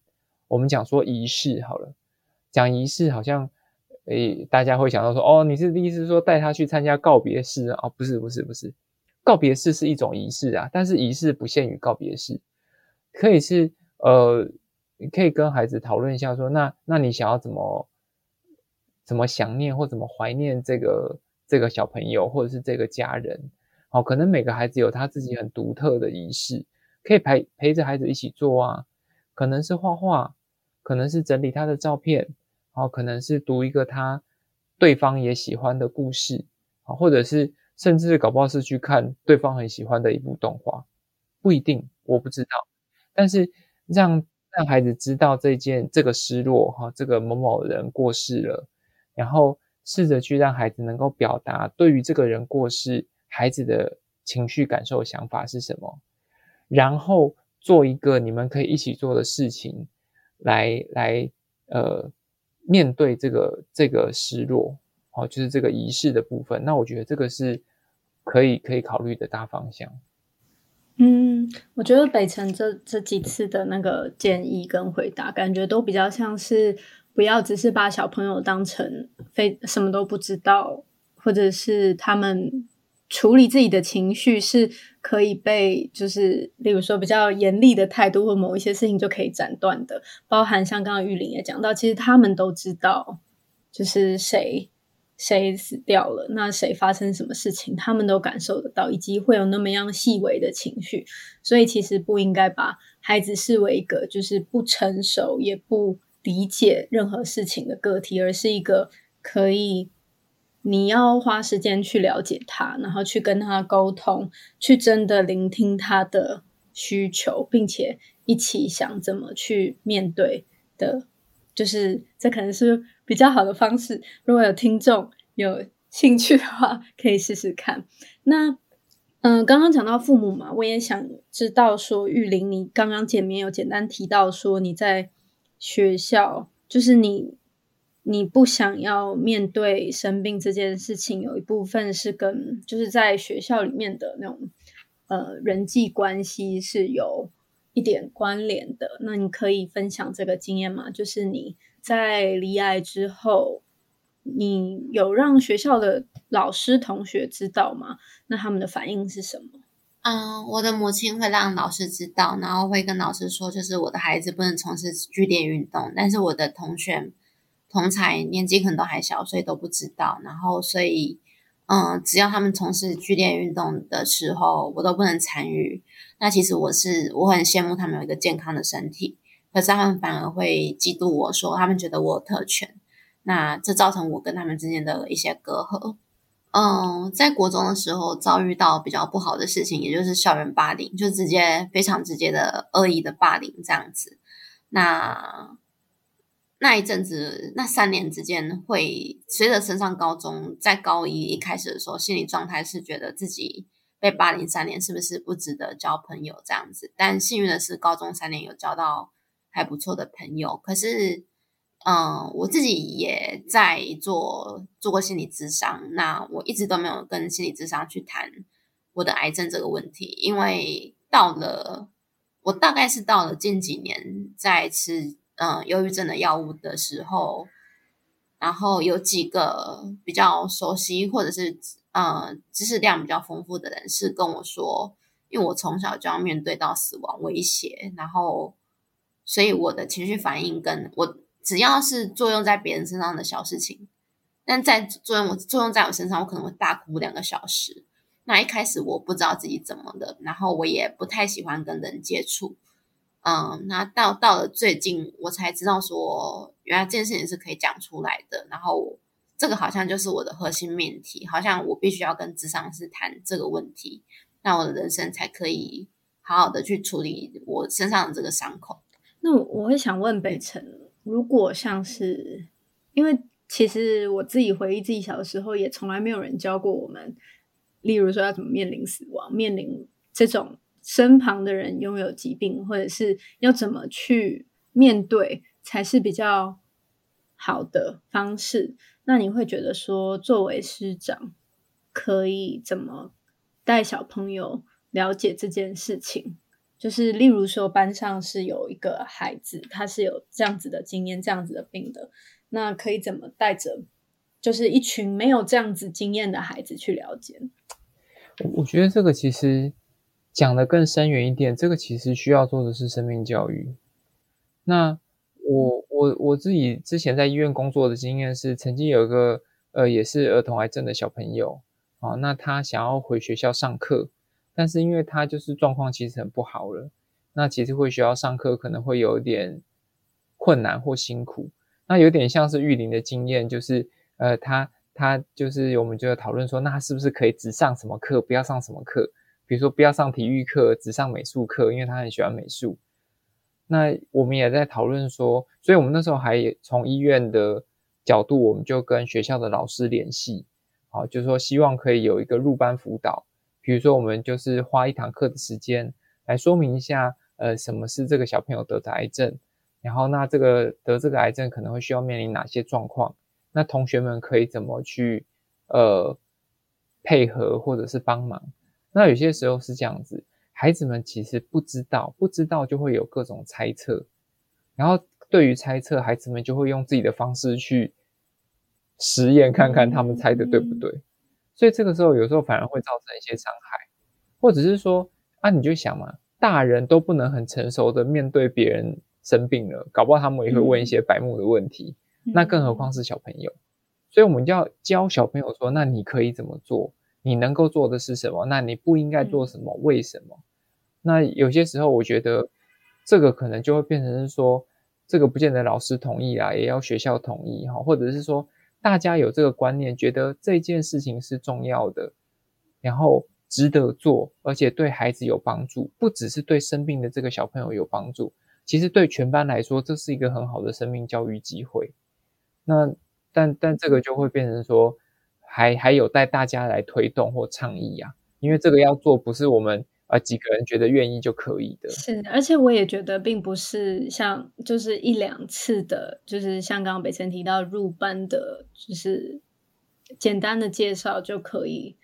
我们讲说仪式好了，讲仪式好像诶大家会想到说，哦，你是意思说带他去参加告别式啊？哦，不是，不是，不是。告别式是一种仪式啊，但是仪式不限于告别式，可以是呃，可以跟孩子讨论一下说，那那你想要怎么怎么想念或怎么怀念这个这个小朋友或者是这个家人？好、可能每个孩子有他自己很独特的仪式，可以陪陪着孩子一起做啊，可能是画画，可能是整理他的照片，然后，可能是读一个他对方也喜欢的故事，啊、或者是。甚至搞不好是去看对方很喜欢的一部动画，不一定，我不知道。但是让让孩子知道这件这个失落哈，这个某某人过世了，然后试着去让孩子能够表达对于这个人过世孩子的情绪感受想法是什么，然后做一个你们可以一起做的事情，来来呃面对这个这个失落，哦，就是这个仪式的部分。那我觉得这个是可以可以考虑的大方向。嗯，我觉得北辰这这几次的那个建议跟回答，感觉都比较像是不要只是把小朋友当成非什么都不知道，或者是他们。处理自己的情绪是可以被，就是例如说比较严厉的态度或某一些事情就可以斩断的，包含像刚刚玉玲也讲到，其实他们都知道，就是谁谁死掉了，那谁发生什么事情，他们都感受得到，以及会有那么样细微的情绪，所以其实不应该把孩子视为一个就是不成熟也不理解任何事情的个体，而是一个可以。你要花时间去了解他，然后去跟他沟通，去真的聆听他的需求，并且一起想怎么去面对的，就是这可能是比较好的方式。如果有听众有兴趣的话，可以试试看。那，嗯、刚刚讲到父母嘛，我也想知道说，玉玲，你刚刚前面有简单提到说你在学校，就是你。你不想要面对生病这件事情，有一部分是跟就是在学校里面的那种呃人际关系是有一点关联的。那你可以分享这个经验吗？就是你在罹癌之后，你有让学校的老师同学知道吗？那他们的反应是什么？嗯，我的母亲会让老师知道，然后会跟老师说，就是我的孩子不能从事剧烈运动，但是我的同学。同才年纪可能都还小，所以都不知道。然后，所以，嗯，只要他们从事剧烈运动的时候，我都不能参与。那其实我是我很羡慕他们有一个健康的身体，可是他们反而会嫉妒我说，他们觉得我有特权。那这造成我跟他们之间的一些隔阂。嗯，在国中的时候遭遇到比较不好的事情，也就是校园霸凌，就直接非常直接的恶意的霸凌这样子。那。那一阵子，那三年之间，会随着升上高中，在高一一开始的时候，心理状态是觉得自己被霸凌三年，是不是不值得交朋友这样子？但幸运的是，高中三年有交到还不错的朋友。可是，嗯，我自己也在做做过心理咨商，那我一直都没有跟心理咨商去谈我的癌症这个问题，因为到了我大概是到了近几年在吃。嗯，忧郁症的药物的时候，然后有几个比较熟悉或者是嗯知识量比较丰富的人是跟我说，因为我从小就要面对到死亡威胁，然后所以我的情绪反应跟我只要是作用在别人身上的小事情，但在作用我作用在我身上，我可能会大哭两个小时。那一开始我不知道自己怎么的，然后我也不太喜欢跟人接触。嗯，那到到了最近，我才知道说，原来这件事情是可以讲出来的。然后，这个好像就是我的核心命题，好像我必须要跟咨商师谈这个问题，那我的人生才可以好好的去处理我身上的这个伤口。那我我会想问北辰，如果像是，因为其实我自己回忆自己小的时候，也从来没有人教过我们，例如说要怎么面临死亡，面临这种。身旁的人拥有疾病，或者是要怎么去面对，才是比较好的方式。那你会觉得说，作为师长，可以怎么带小朋友了解这件事情？就是例如说，班上是有一个孩子，他是有这样子的经验、这样子的病的，那可以怎么带着，就是一群没有这样子经验的孩子去了解？我觉得这个其实。讲的更深远一点，这个其实需要做的是生命教育。那我我我自己之前在医院工作的经验是，曾经有一个呃也是儿童癌症的小朋友啊，那他想要回学校上课，但是因为他就是状况其实很不好了，那其实回学校上课可能会有点困难或辛苦。那有点像是玉玲的经验，就是呃他他就是我们就要讨论说，那他是不是可以只上什么课，不要上什么课？比如说，不要上体育课，只上美术课，因为他很喜欢美术。那我们也在讨论说，所以我们那时候还从医院的角度，我们就跟学校的老师联系，好，就是说希望可以有一个入班辅导。比如说，我们就是花一堂课的时间来说明一下，呃，什么是这个小朋友得的癌症，然后那这个得这个癌症可能会需要面临哪些状况，那同学们可以怎么去呃配合或者是帮忙？那有些时候是这样子，孩子们其实不知道，不知道就会有各种猜测，然后对于猜测，孩子们就会用自己的方式去实验，看看他们猜的对不对。所以这个时候有时候反而会造成一些伤害，或者是说啊，你就想嘛，大人都不能很成熟的面对别人生病了，搞不好他们也会问一些白目的问题，那更何况是小朋友。所以我们就要教小朋友说，那你可以怎么做？你能够做的是什么？那你不应该做什么？为什么？那有些时候，我觉得这个可能就会变成是说，这个不见得老师同意啊，也要学校同意哈，或者是说大家有这个观念，觉得这件事情是重要的，然后值得做，而且对孩子有帮助，不只是对生病的这个小朋友有帮助，其实对全班来说，这是一个很好的生命教育机会。那但但这个就会变成说。还还有待大家来推动或倡议啊，因为这个要做不是我们呃几个人觉得愿意就可以的。是，而且我也觉得并不是像就是一两次的，就是像刚刚北辰提到入班的，就是简单的介绍就可以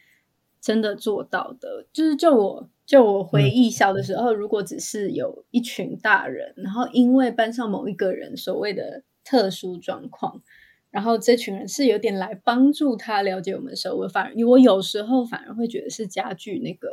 真的做到的。就是就我就我回忆小的时候，嗯、如果只是有一群大人，然后因为班上某一个人所谓的特殊状况。然后这群人是有点来帮助他了解我们的时候，我反而我有时候反而会觉得是加剧那个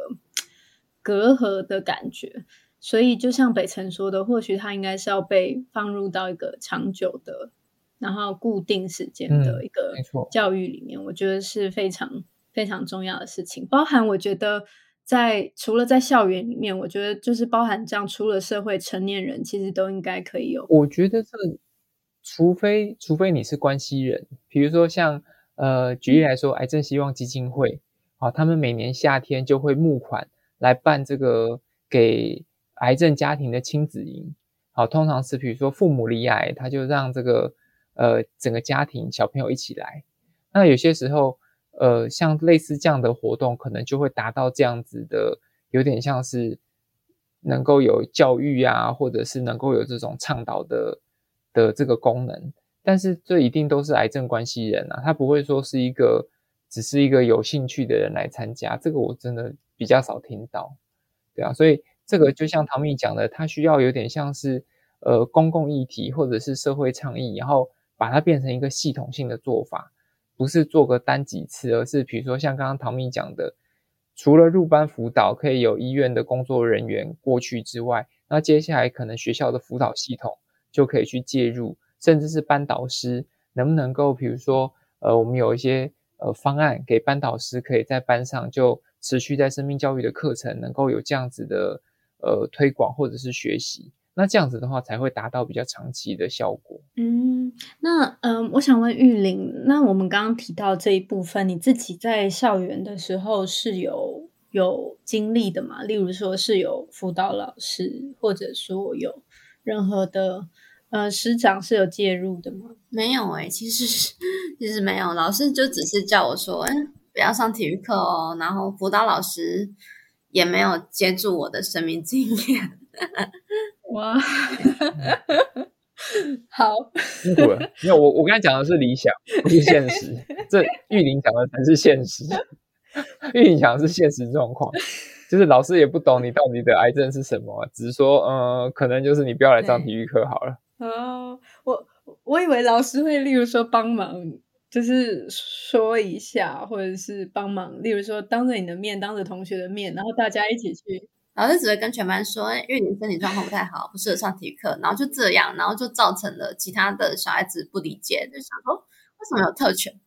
隔阂的感觉。所以就像北辰说的，或许他应该是要被放入到一个长久的，然后固定时间的一个教育里面。嗯，我觉得是非常非常重要的事情。包含我觉得在除了在校园里面，我觉得就是包含这样，出了社会成年人其实都应该可以有。我觉得这。除非除非你是关系人，比如说像呃，举例来说，癌症希望基金会，啊，他们每年夏天就会募款来办这个给癌症家庭的亲子营，好，通常是比如说父母离癌，他就让这个呃整个家庭小朋友一起来。那有些时候，呃，像类似这样的活动，可能就会达到这样子的，有点像是能够有教育啊，或者是能够有这种倡导的。的这个功能，但是这一定都是癌症关系人啊，他不会说是一个只是一个有兴趣的人来参加，这个我真的比较少听到，对啊，所以这个就像唐蜜讲的，它需要有点像是呃公共议题或者是社会倡议，然后把它变成一个系统性的做法，不是做个单几次，而是比如说像刚刚唐蜜讲的，除了入班辅导可以有医院的工作人员过去之外，那接下来可能学校的辅导系统。就可以去介入，甚至是班导师能不能够，比如说，呃，我们有一些呃方案给班导师，可以在班上就持续在生命教育的课程，能够有这样子的呃推广或者是学习，那这样子的话才会达到比较长期的效果。嗯，那嗯、我想问玉玲，那我们刚刚提到这一部分，你自己在校园的时候是有有经历的吗？例如说是有辅导老师，或者说有任何的。呃，师长是有介入的吗？没有哎、欸，其实其实没有，老师就只是叫我说，哎，不要上体育课哦。然后辅导老师也没有接住我的生命经验。哇，好，辛苦了。没有，我我刚才讲的是理想，不是现实。这玉林讲的才是现实。玉林讲的是现实状况。就是老师也不懂你到底的癌症是什么，只是说，嗯、呃，可能就是你不要来上体育课好了。哦，我我以为老师会，例如说帮忙，就是说一下，或者是帮忙，例如说当着你的面，当着同学的面，然后大家一起去。老师只会跟全班说，因为你身体状况不太好，不适合上体育课，然后就这样，然后就造成了其他的小孩子不理解，就想说为什么有特权？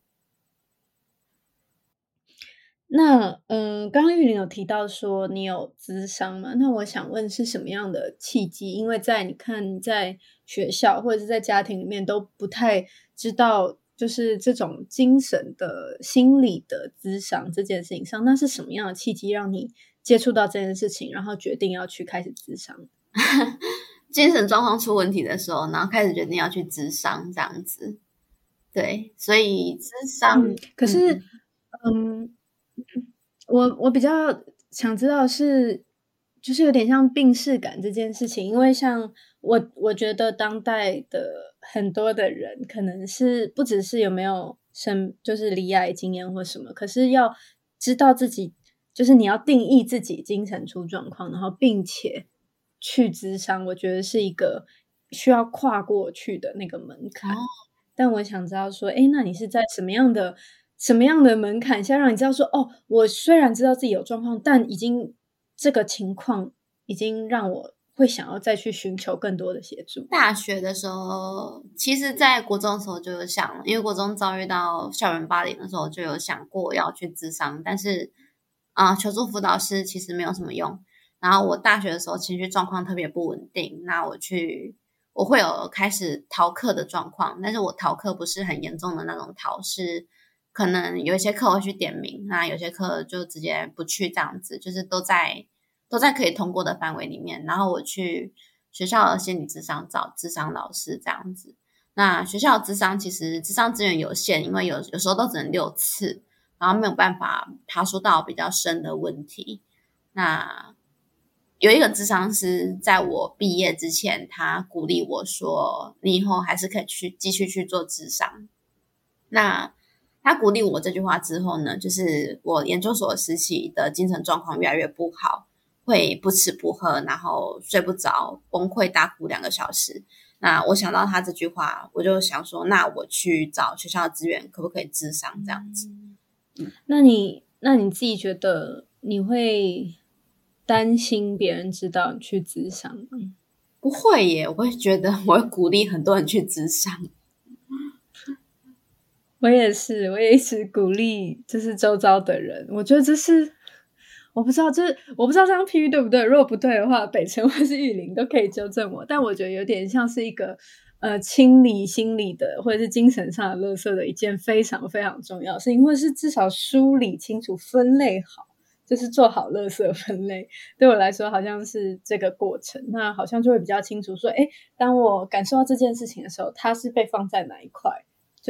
那嗯，刚刚玉玲有提到说你有咨商吗？那我想问是什么样的契机？因为在你看在学校或者是在家庭里面都不太知道，就是这种精神的心理的咨商这件事情上，那是什么样的契机让你接触到这件事情，然后决定要去开始咨商？精神状况出问题的时候，然后开始决定要去咨商这样子。对，所以咨商、嗯、可是嗯。嗯我我比较想知道是就是有点像病逝感这件事情，因为像我，我觉得当代的很多的人，可能是不只是有没有生，就是离癌经验或什么，可是要知道自己，就是你要定义自己精神出状况，然后并且去咨商，我觉得是一个需要跨过去的那个门槛。哦、但我想知道说，诶，那你是在什么样的什么样的门槛下，让你知道说，哦，我虽然知道自己有状况，但已经。这个情况已经让我会想要再去寻求更多的协助。大学的时候，其实，在国中的时候就有想，因为国中遭遇到校园霸凌的时候，就有想过要去咨商，但是啊、求助辅导师其实没有什么用。然后我大学的时候情绪状况特别不稳定，那我去我会有开始逃课的状况，但是我逃课不是很严重的那种逃，是可能有一些课会去点名，那有些课就直接不去，这样子就是都在。都在可以通过的范围里面，然后我去学校的心理咨商找智商老师这样子。那学校的咨商其实智商资源有限，因为有有时候都只能六次，然后没有办法爬梳到比较深的问题。那有一个智商师在我毕业之前，他鼓励我说：“你以后还是可以去继续去做智商。”那他鼓励我这句话之后呢，就是我研究所时期的精神状况越来越不好。会不吃不喝，然后睡不着，崩溃大哭两个小时。那我想到他这句话，我就想说，那我去找学校的资源，可不可以智商这样子？嗯，那你那你自己觉得你会担心别人知道你去咨商吗？不会耶，我会觉得我会鼓励很多人去咨商。我也是，我也一直鼓励，就是周遭的人。我觉得这是。我不知道，就是我不知道这样譬喻对不对。如果不对的话，北辰或是玉林都可以纠正我。但我觉得有点像是一个呃清理心理的或者是精神上的垃圾的一件非常非常重要的事情，或者是至少梳理清楚、分类好，就是做好垃圾分类。对我来说，好像是这个过程。那好像就会比较清楚说，诶，当我感受到这件事情的时候，它是被放在哪一块？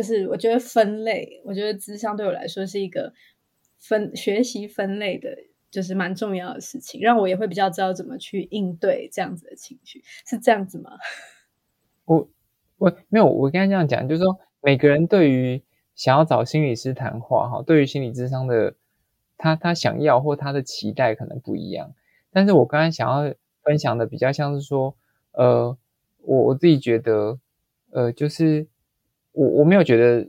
就是我觉得分类，我觉得智商对我来说是一个分学习分类的。就是蛮重要的事情，让我也会比较知道怎么去应对这样子的情绪，是这样子吗？我我没有，我刚才这样讲，就是说每个人对于想要找心理师谈话，哈，对于心理智商的他他想要或他的期待可能不一样。但是我刚才想要分享的比较像是说，呃，我我自己觉得，呃，就是我我没有觉得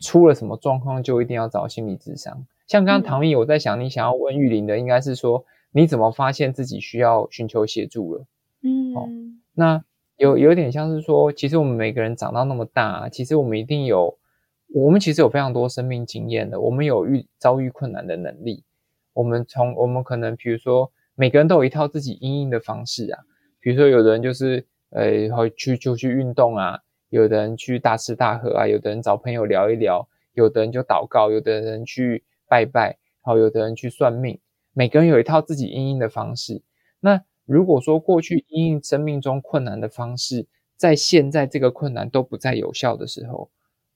出了什么状况就一定要找心理智商。像刚刚唐毅，我在想，你想要问玉玲的，应该是说你怎么发现自己需要寻求协助了？嗯，哦，那有有点像是说，其实我们每个人长到那么大，其实我们一定有，我们其实有非常多生命经验的，我们有遇遭遇困难的能力。我们从我们可能，比如说，每个人都有一套自己应应的方式啊，比如说，有的人就是呃，会去就去运动啊，有的人去大吃大喝啊，有的人找朋友聊一聊，有的人就祷告，有的人去。拜拜，然后，有的人去算命，每个人有一套自己应应的方式。那如果说过去应应生命中困难的方式，在现在这个困难都不再有效的时候，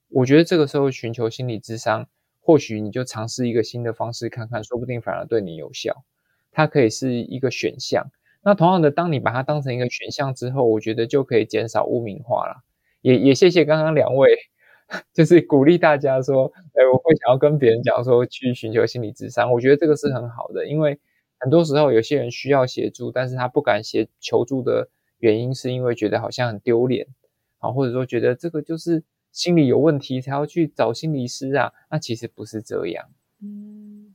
我觉得这个时候寻求心理咨商，或许你就尝试一个新的方式看看，说不定反而对你有效。它可以是一个选项。那同样的，当你把它当成一个选项之后，我觉得就可以减少污名化了。也也谢谢刚刚两位。就是鼓励大家说，哎，我会想要跟别人讲说，去寻求心理智商。我觉得这个是很好的，因为很多时候有些人需要协助，但是他不敢协求助的原因，是因为觉得好像很丢脸，啊，或者说觉得这个就是心理有问题才要去找心理师啊。那其实不是这样。嗯，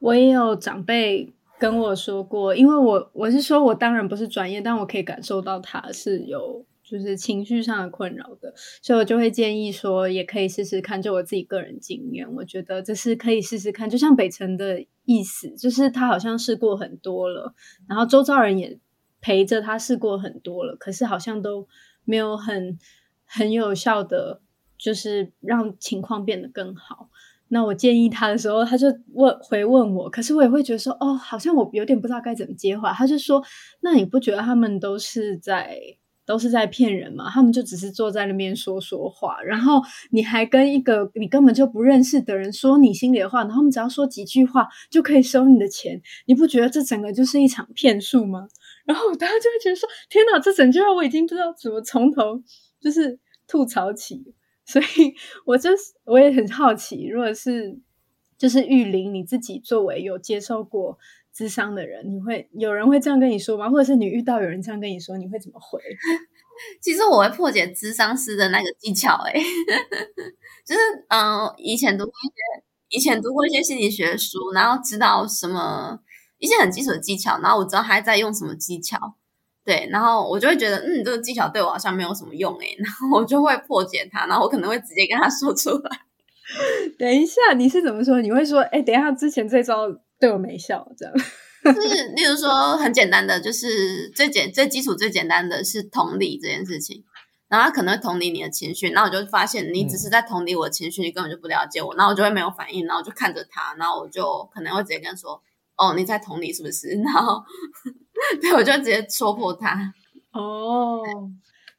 我也有长辈跟我说过，因为我我是说我当然不是专业，但我可以感受到他是有。就是情绪上的困扰的，所以我就会建议说，也可以试试看。就我自己个人经验，我觉得这是可以试试看。就像北辰的意思，就是他好像试过很多了，然后周遭人也陪着他试过很多了，可是好像都没有很很有效的，就是让情况变得更好。那我建议他的时候，他就问回问我，可是我也会觉得说，哦，好像我有点不知道该怎么接话。他就说，那你不觉得他们都是在？都是在骗人嘛，他们就只是坐在那边说说话，然后你还跟一个你根本就不认识的人说你心里的话，然后他们只要说几句话就可以收你的钱，你不觉得这整个就是一场骗术吗？然后大家就会觉得说，天哪，这整句话我已经不知道怎么从头就是吐槽起，所以我就是我也很好奇，如果是就是玉玲你自己作为有接受过。咨商的人，你会有人会这样跟你说吗？或者是你遇到有人这样跟你说，你会怎么回？其实我会破解智商师的那个技巧，欸，哎，就是嗯、呃，以前读过一些，以前读过一些心理学书，然后知道什么一些很基础的技巧，然后我知道他在用什么技巧，对，然后我就会觉得，嗯，这个技巧对我好像没有什么用，欸，哎，然后我就会破解它，然后我可能会直接跟他说出来。等一下，你是怎么说？你会说，哎，等一下，之前这招。对我没效，这样 就是，例如说很简单的，就是最简、最基础、最简单的是同理这件事情。然后他可能会同理你的情绪，然后我就发现你只是在同理我的情绪，你根本就不了解我，然后我就会没有反应，然后我就看着他，然后我就可能会直接跟他说：“哦，你在同理是不是？” 然后对，我就直接戳破他。哦，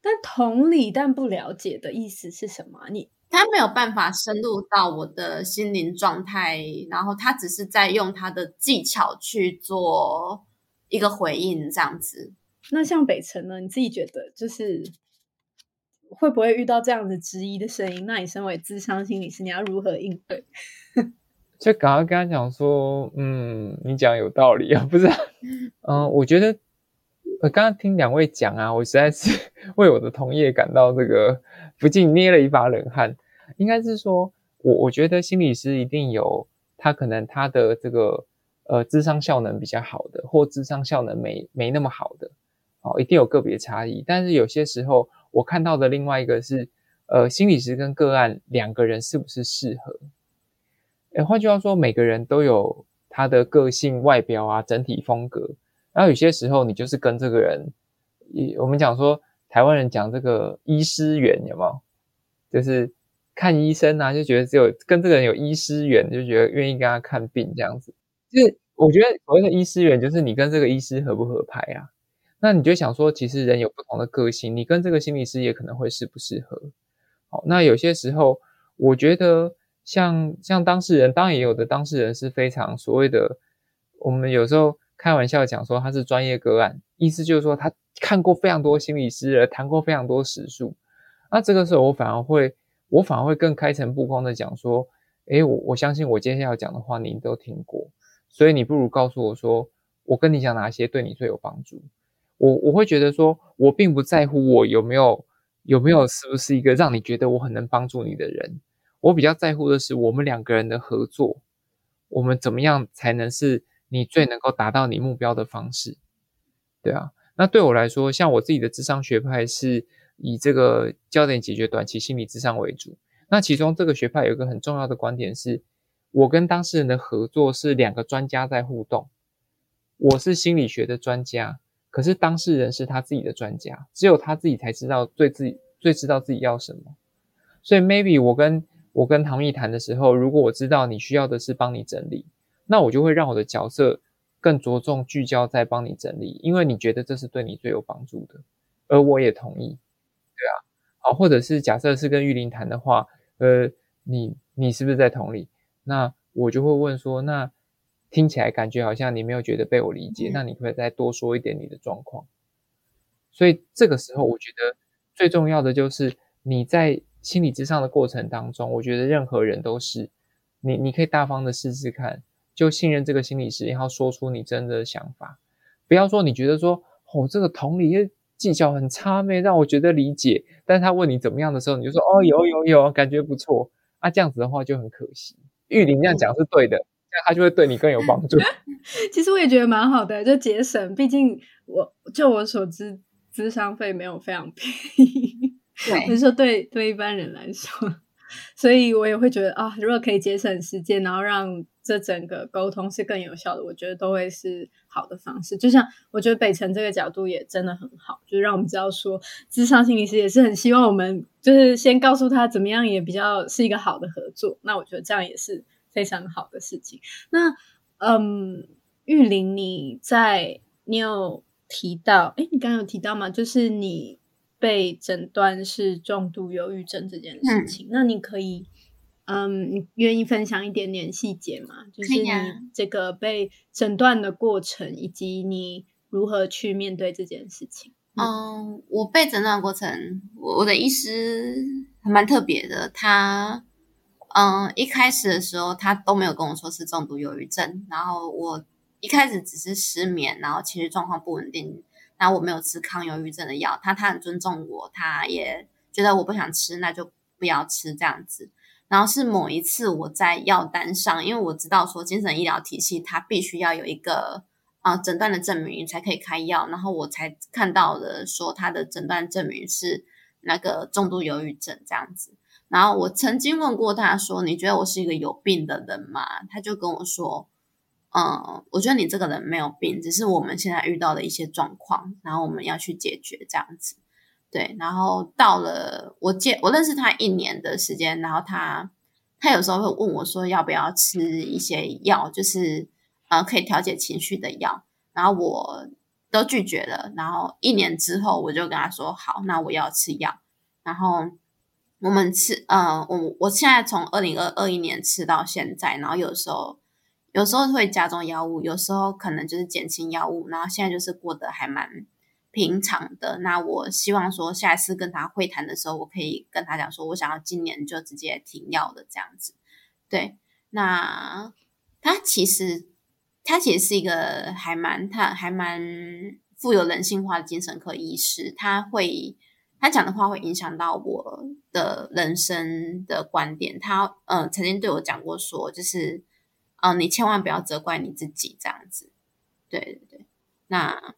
但同理但不了解的意思是什么？你？他没有办法深入到我的心灵状态，然后他只是在用他的技巧去做一个回应，这样子。那像北辰呢？你自己觉得就是会不会遇到这样子质疑的声音？那你身为智商心理师，你要如何应对？就刚刚跟他讲说，嗯，你讲有道理啊，不是？嗯，我觉得我刚刚听两位讲啊，我实在是为我的同业感到这个。不禁捏了一把冷汗，应该是说，我我觉得心理师一定有他可能他的这个呃智商效能比较好的，或智商效能没没那么好的，哦，一定有个别差异。但是有些时候我看到的另外一个是，呃，心理师跟个案两个人是不是适合？诶，换句话说，每个人都有他的个性、外表啊、整体风格。然后有些时候你就是跟这个人，一我们讲说。台湾人讲这个医师缘有没有？就是看医生啊，就觉得只有跟这个人有医师缘，就觉得愿意跟他看病这样子。就是我觉得所谓的医师缘，就是你跟这个医师合不合拍啊？那你就想说，其实人有不同的个性，你跟这个心理师也可能会适不适合。好，那有些时候，我觉得像像当事人，当然也有的当事人是非常所谓的，我们有时候开玩笑讲说他是专业个案，意思就是说他。看过非常多心理师，谈过非常多时数，那这个时候我反而会，我反而会更开诚布公的讲说，诶，我我相信我接下来要讲的话您都听过，所以你不如告诉我说，我跟你讲哪些对你最有帮助。我我会觉得说，我并不在乎我有没有有没有是不是一个让你觉得我很能帮助你的人，我比较在乎的是我们两个人的合作，我们怎么样才能是你最能够达到你目标的方式，对啊。那对我来说，像我自己的智商学派是以这个焦点解决短期心理智商为主。那其中这个学派有一个很重要的观点是，我跟当事人的合作是两个专家在互动。我是心理学的专家，可是当事人是他自己的专家，只有他自己才知道最自己最知道自己要什么。所以 maybe 我跟我跟唐蜜谈的时候，如果我知道你需要的是帮你整理，那我就会让我的角色。更着重聚焦在帮你整理，因为你觉得这是对你最有帮助的，而我也同意，对啊，好，或者是假设是跟玉玲谈的话，呃，你你是不是在同理？那我就会问说，那听起来感觉好像你没有觉得被我理解，那你可以再多说一点你的状况？所以这个时候，我觉得最重要的就是你在心理咨商的过程当中，我觉得任何人都是你，你可以大方的试试看。就信任这个心理师，然后说出你真的想法，不要说你觉得说哦，这个同理技巧很差，没让我觉得理解。但是他问你怎么样的时候，你就说哦，有有有，感觉不错啊。这样子的话就很可惜。玉玲这样讲是对的，这样他就会对你更有帮助。其实我也觉得蛮好的，就节省。毕竟我就我所知，智商费没有非常便宜，对，就是说对对一般人来说，所以我也会觉得啊，如果可以节省时间，然后让。这整个沟通是更有效的，我觉得都会是好的方式。就像我觉得北辰这个角度也真的很好，就是让我们知道说，智商心理师也是很希望我们就是先告诉他怎么样也比较是一个好的合作。那我觉得这样也是非常好的事情。那嗯，玉玲，你在你有提到，诶，你刚刚有提到吗？就是你被诊断是重度忧郁症这件事情，嗯、那你可以，嗯，你愿意分享一点点细节吗？就是你这个被诊断的过程，以及你如何去面对这件事情。嗯，嗯我被诊断的过程，我的医师还蛮特别的，他，嗯，一开始的时候他都没有跟我说是重度忧郁症，然后我一开始只是失眠，然后情绪状况不稳定。然后我没有吃抗忧郁症的药，他他很尊重我，他也觉得我不想吃，那就不要吃这样子。然后是某一次我在药单上，因为我知道说精神医疗体系它必须要有一个啊、诊断的证明才可以开药，然后我才看到了说他的诊断证明是那个重度忧郁症这样子。然后我曾经问过他说：“你觉得我是一个有病的人吗？”他就跟我说。嗯，我觉得你这个人没有病，只是我们现在遇到的一些状况，然后我们要去解决这样子。对，然后到了我见我认识他一年的时间，然后他他有时候会问我说要不要吃一些药，就是呃可以调节情绪的药，然后我都拒绝了。然后一年之后，我就跟他说好，那我要吃药。然后我们吃，呃，我我现在从二零二二一年吃到现在，然后有时候。有时候会加重药物，有时候可能就是减轻药物，然后现在就是过得还蛮平常的。那我希望说，下一次跟他会谈的时候，我可以跟他讲说，我想要今年就直接停药的这样子。对，那他其实他其实是一个还蛮他还蛮富有人性化的精神科医师，他会他讲的话会影响到我的人生的观点。他呃曾经对我讲过说，就是。嗯，你千万不要责怪你自己这样子，对对对。那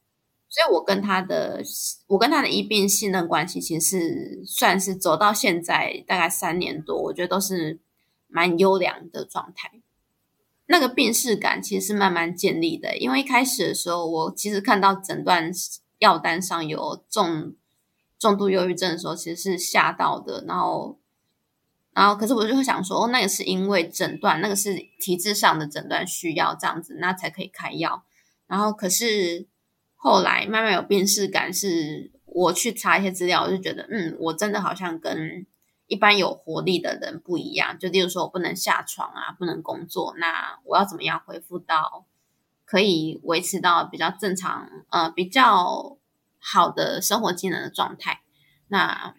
所以，我跟他的我跟他的医病信任关系，其实是算是走到现在大概三年多，我觉得都是蛮优良的状态。那个病识感其实是慢慢建立的，因为一开始的时候，我其实看到诊断药单上有重重度忧郁症的时候，其实是吓到的，然后。然后，可是我就会想说，哦，那个是因为诊断，那个是体质上的诊断需要这样子，那才可以开药。然后，可是后来慢慢有病识感，是我去查一些资料，我就觉得，嗯，我真的好像跟一般有活力的人不一样。就例如说我不能下床啊，不能工作，那我要怎么样恢复到可以维持到比较正常，呃，比较好的生活机能的状态？那，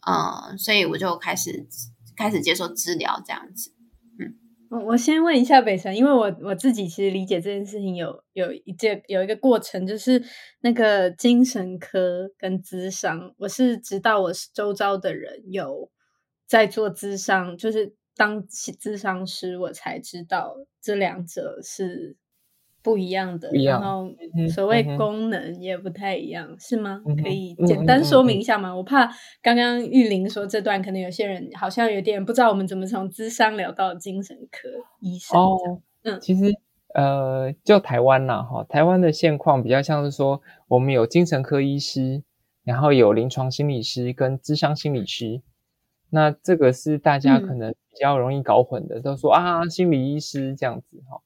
呃，所以我就开始。开始接受治疗这样子，嗯，我我先问一下北辰，因为我我自己其实理解这件事情有有一件有一个过程，就是那个精神科跟咨商，我是直到我是周遭的人有在做咨商，就是当咨商师，我才知道这两者是。不一样的，然后所谓功能也不太一样，嗯、是吗？可以简单说明一下吗？嗯嗯嗯、我怕刚刚玉玲说这段，可能有些人好像有点不知道我们怎么从智商聊到精神科医生。哦，嗯，其实呃，就台湾啦，哈，台湾的现况比较像是说，我们有精神科医师，然后有临床心理师跟智商心理师。那这个是大家可能比较容易搞混的，嗯、都说啊，心理医师这样子哈。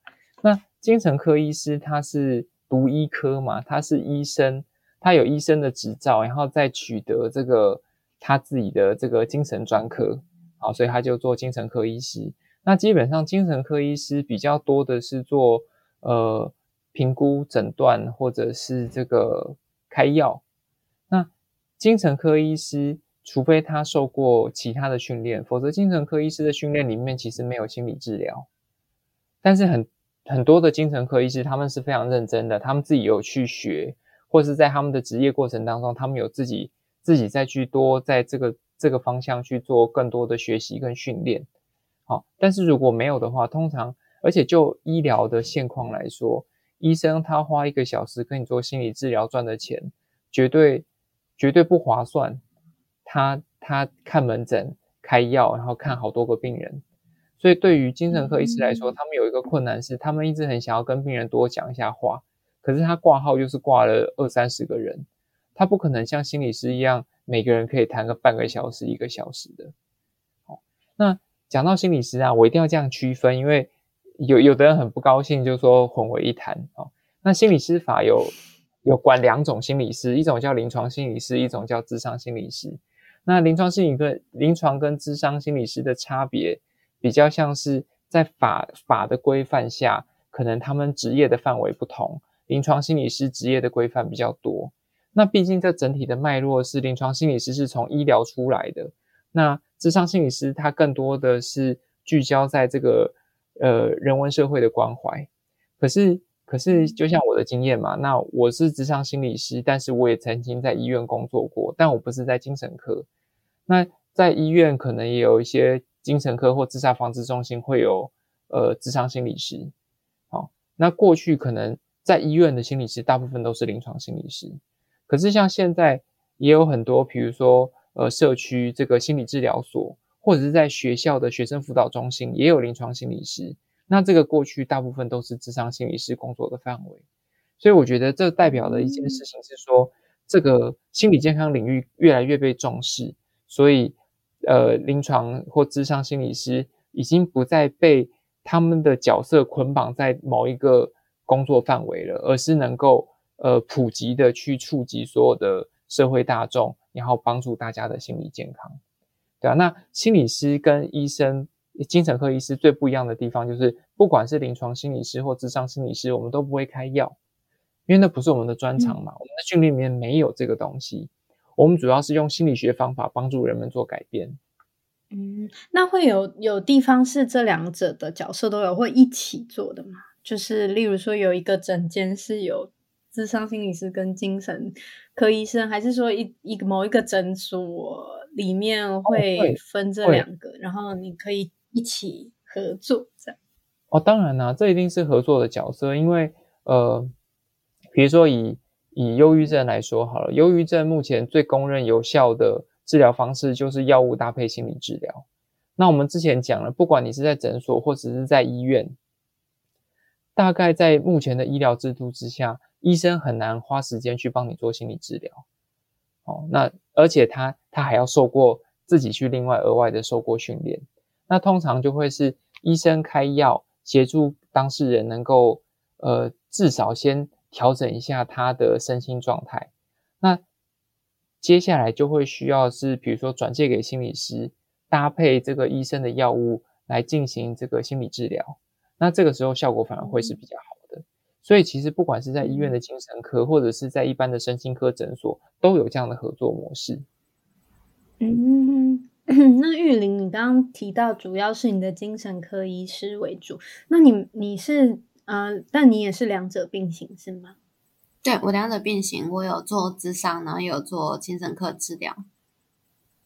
精神科医师他是读医科嘛，他是医生，他有医生的执照，然后再取得这个他自己的这个精神专科，好，所以他就做精神科医师。那基本上精神科医师比较多的是做呃评估、诊断或者是这个开药。那精神科医师除非他受过其他的训练，否则精神科医师的训练里面其实没有心理治疗，但是很。很多的精神科医师，他们是非常认真的，他们自己有去学，或是在他们的职业过程当中，他们有自己自己再去多在这个这个方向去做更多的学习跟训练。好，但是如果没有的话，通常而且就医疗的现况来说，医生他花一个小时跟你做心理治疗赚的钱，绝对绝对不划算。他他看门诊开药，然后看好多个病人。所以，对于精神科医师来说，他们有一个困难是，他们一直很想要跟病人多讲一下话，可是他挂号就是挂了二三十个人，他不可能像心理师一样，每个人可以谈个半个小时、一个小时的。好，那讲到心理师啊，我一定要这样区分，因为有有的人很不高兴，就说混为一谈。哦，那心理师法有有管两种心理师，一种叫临床心理师，一种叫智商心理师。那临床心理跟临床跟智商心理师的差别，比较像是在法法的规范下，可能他们职业的范围不同。临床心理师职业的规范比较多。那毕竟这整体的脉络是临床心理师是从医疗出来的，那咨商心理师他更多的是聚焦在这个呃人文社会的关怀。可是可是就像我的经验嘛，那我是咨商心理师，但是我也曾经在医院工作过，但我不是在精神科。那在医院可能也有一些精神科或自杀防治中心会有呃智商心理师。好，那过去可能在医院的心理师大部分都是临床心理师。可是像现在也有很多，比如说呃社区这个心理治疗所，或者是在学校的学生辅导中心也有临床心理师。那这个过去大部分都是智商心理师工作的范围，所以我觉得这代表的一件事情是说，这个心理健康领域越来越被重视，所以呃临床或智商心理师已经不再被他们的角色捆绑在某一个工作范围了，而是能够。呃，普及的去触及所有的社会大众，然后帮助大家的心理健康，对啊。那心理师跟医生、精神科医师最不一样的地方，就是不管是临床心理师或智商心理师，我们都不会开药，因为那不是我们的专长嘛。嗯、我们的训练里面没有这个东西，我们主要是用心理学方法帮助人们做改变。嗯，那会有有地方是这两者的角色都有会一起做的吗？就是例如说有一个诊间是有。智商心理师跟精神科医生，还是说一一个某一个诊所里面会分这两个，哦、然后你可以一起合作这样？哦，当然啦，这一定是合作的角色，因为呃，比如说以以忧郁症来说好了，忧郁症目前最公认有效的治疗方式就是药物搭配心理治疗。那我们之前讲了，不管你是在诊所或者是在医院，大概在目前的医疗制度之下。医生很难花时间去帮你做心理治疗，哦，那而且他他还要受过自己去另外额外的受过训练，那通常就会是医生开药协助当事人能够呃至少先调整一下他的身心状态，那接下来就会需要是比如说转借给心理师，搭配这个医生的药物来进行这个心理治疗，那这个时候效果反而会是比较好的。所以其实不管是在医院的精神科，或者是在一般的身心科诊所，都有这样的合作模式。嗯，那玉玲，你刚刚提到主要是你的精神科医师为主，那你你是呃，但你也是两者并行是吗？对，我两者并行，我有做智商，然后也有做精神科治疗。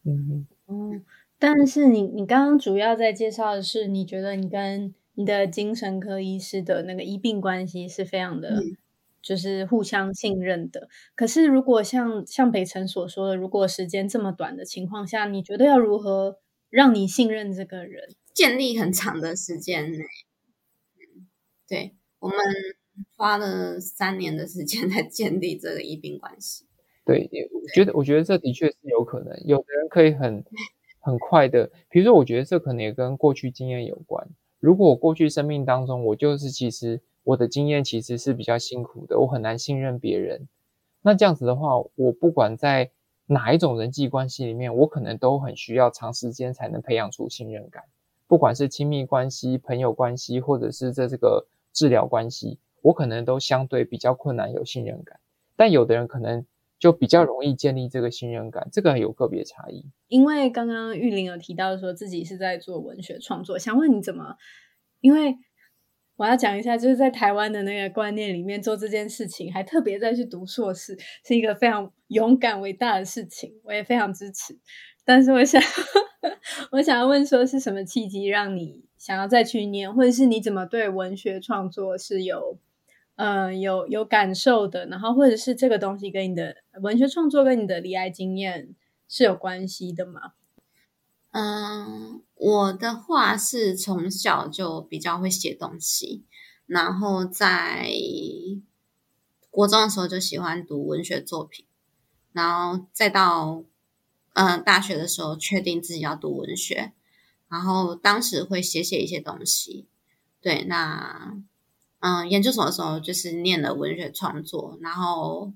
嗯哦，但是你你刚刚主要在介绍的是，你觉得你跟你的精神科医师的那个医病关系是非常的，嗯、就是互相信任的。可是，如果像像北辰所说的，如果时间这么短的情况下，你觉得要如何让你信任这个人？建立很长的时间内，嗯，对，我们花了三年的时间 来建立这个医病关系。对，我觉得，我觉得这的确是有可能，有的人可以很很快的，比如说，我觉得这可能也跟过去经验有关。如果我过去生命当中，我就是其实我的经验其实是比较辛苦的，我很难信任别人。那这样子的话，我不管在哪一种人际关系里面，我可能都很需要长时间才能培养出信任感。不管是亲密关系、朋友关系，或者是在这个治疗关系，我可能都相对比较困难有信任感。但有的人可能。就比较容易建立这个信任感，这个有个别差异。因为刚刚玉玲有提到说自己是在做文学创作，想问你怎么？因为我要讲一下，就是在台湾的那个观念里面做这件事情，还特别再去读硕士，是一个非常勇敢伟大的事情，我也非常支持。但是我想，我想要问说，是什么契机让你想要再去念，或者是你怎么对文学创作是有？嗯、呃，有有感受的，然后或者是这个东西跟你的文学创作跟你的恋爱经验是有关系的吗？嗯，我的话是从小就比较会写东西，然后在国中的时候就喜欢读文学作品，然后再到嗯、大学的时候确定自己要读文学，然后当时会写写一些东西，对，那。嗯，研究所的时候就是念了文学创作，然后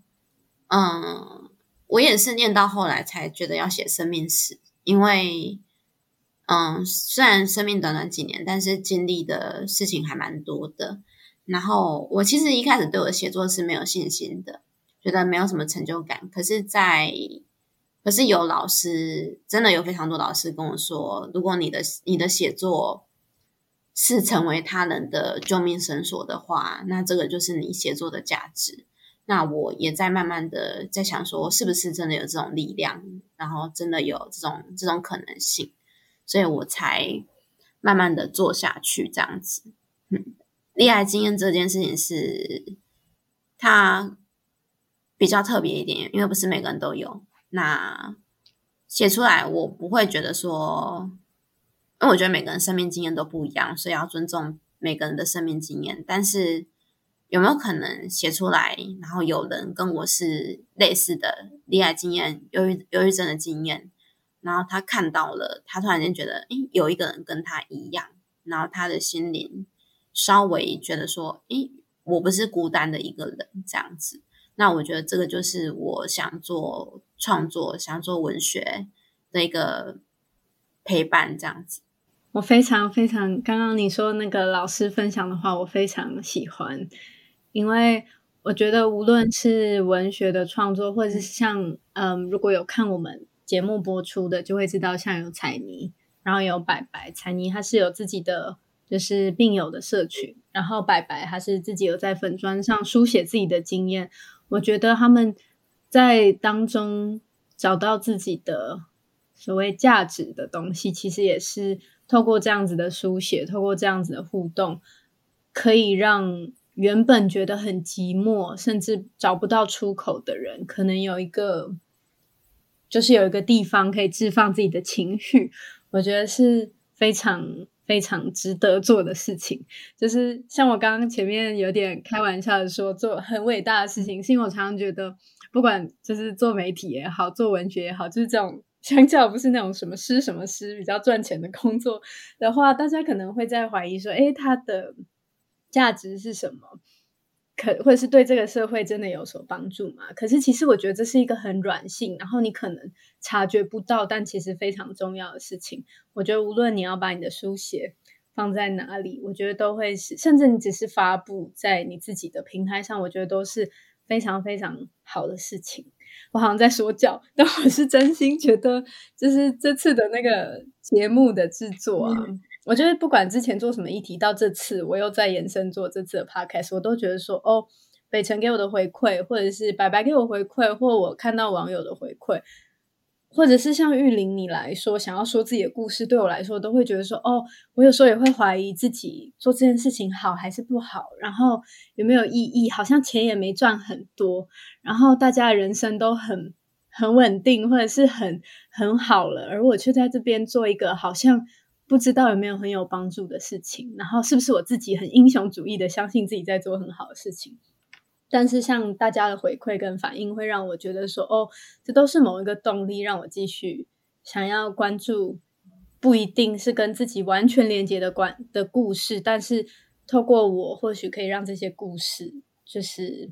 嗯，我也是念到后来才觉得要写生命史，因为嗯，虽然生命短短几年，但是经历的事情还蛮多的。然后我其实一开始对我写作是没有信心的，觉得没有什么成就感。可是，在可是有老师，真的有非常多老师跟我说，如果你的你的写作是成为他人的救命绳索的话，那这个就是你写作的价值。那我也在慢慢的在想说，是不是真的有这种力量，然后真的有这种这种可能性，所以我才慢慢的做下去这样子。嗯，恋爱经验这件事情是它比较特别一点，因为不是每个人都有。那写出来，我不会觉得说，因为我觉得每个人生命经验都不一样，所以要尊重每个人的生命经验。但是有没有可能写出来，然后有人跟我是类似的恋爱经验、忧郁忧郁症的经验，然后他看到了，他突然间觉得，诶，有一个人跟他一样，然后他的心灵稍微觉得说，诶，我不是孤单的一个人，这样子。那我觉得这个就是我想做创作、想做文学的一个陪伴，这样子。我非常非常，刚刚你说那个老师分享的话，我非常喜欢，因为我觉得无论是文学的创作，或者是像嗯，如果有看我们节目播出的，就会知道像有彩妮，然后有白白，采妮她是有自己的就是病友的社群，然后白白他是自己有在粉砖上书写自己的经验。我觉得他们在当中找到自己的所谓价值的东西，其实也是透过这样子的书写，透过这样子的互动，可以让原本觉得很寂寞，甚至找不到出口的人，可能有一个，就是有一个地方可以置放自己的情绪。我觉得是非常。非常值得做的事情，就是像我刚刚前面有点开玩笑的说，做很伟大的事情，是因为我常常觉得，不管就是做媒体也好，做文学也好，就是这种相较不是那种什么诗什么诗比较赚钱的工作的话，大家可能会在怀疑说，诶，它的价值是什么？可或者是对这个社会真的有所帮助吗？可是其实我觉得这是一个很软性，然后你可能察觉不到，但其实非常重要的事情。我觉得无论你要把你的书写放在哪里，我觉得都会是，甚至你只是发布在你自己的平台上，我觉得都是非常非常好的事情。我好像在说教，但我是真心觉得，就是这次的那个节目的制作啊。我觉得不管之前做什么议题，到这次我又在延伸做这次的 podcast，我都觉得说，哦，北辰给我的回馈，或者是白白给我回馈，或我看到网友的回馈，或者是像玉玲你来说，想要说自己的故事，对我来说都会觉得说，哦，我有时候也会怀疑自己做这件事情好还是不好，然后有没有意义？好像钱也没赚很多，然后大家的人生都很很稳定，或者是很很好了，而我却在这边做一个好像。不知道有没有很有帮助的事情，然后是不是我自己很英雄主义的相信自己在做很好的事情？但是像大家的回馈跟反应，会让我觉得说，哦，这都是某一个动力，让我继续想要关注，不一定是跟自己完全连接的关的故事，但是透过我，或许可以让这些故事就是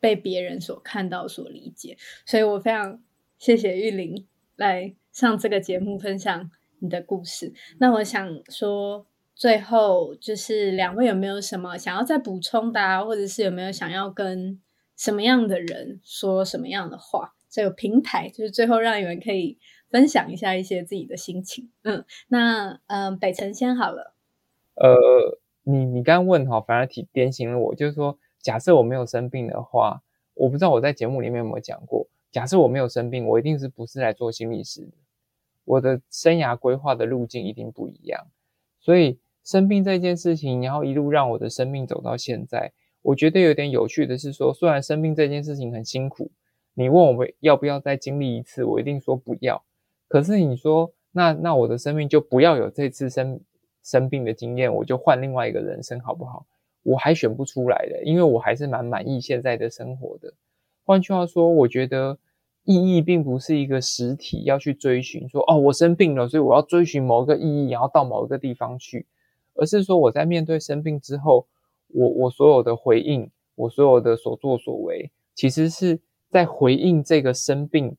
被别人所看到、所理解。所以我非常谢谢玉玲来上这个节目分享。的故事，那我想说，最后就是两位有没有什么想要再补充的，或者是有没有想要跟什么样的人说什么样的话？这个平台就是最后让你们可以分享一下一些自己的心情。嗯，那嗯、北辰先好了。呃，你你刚问哈，反而挺点醒了我，就是说，假设我没有生病的话，我不知道我在节目里面有没有讲过，假设我没有生病，我一定是不是来做心理师。我的生涯规划的路径一定不一样，所以生病这件事情，然后一路让我的生命走到现在，我觉得有点有趣的是说，虽然生病这件事情很辛苦，你问我们要不要再经历一次，我一定说不要。可是你说，那那我的生命就不要有这次生生病的经验，我就换另外一个人生好不好？我还选不出来的，因为我还是蛮满意现在的生活的。换句话说，我觉得。意义并不是一个实体要去追寻，说哦，我生病了，所以我要追寻某一个意义，然后到某一个地方去，而是说我在面对生病之后，我我所有的回应，我所有的所作所为，其实是在回应这个生病、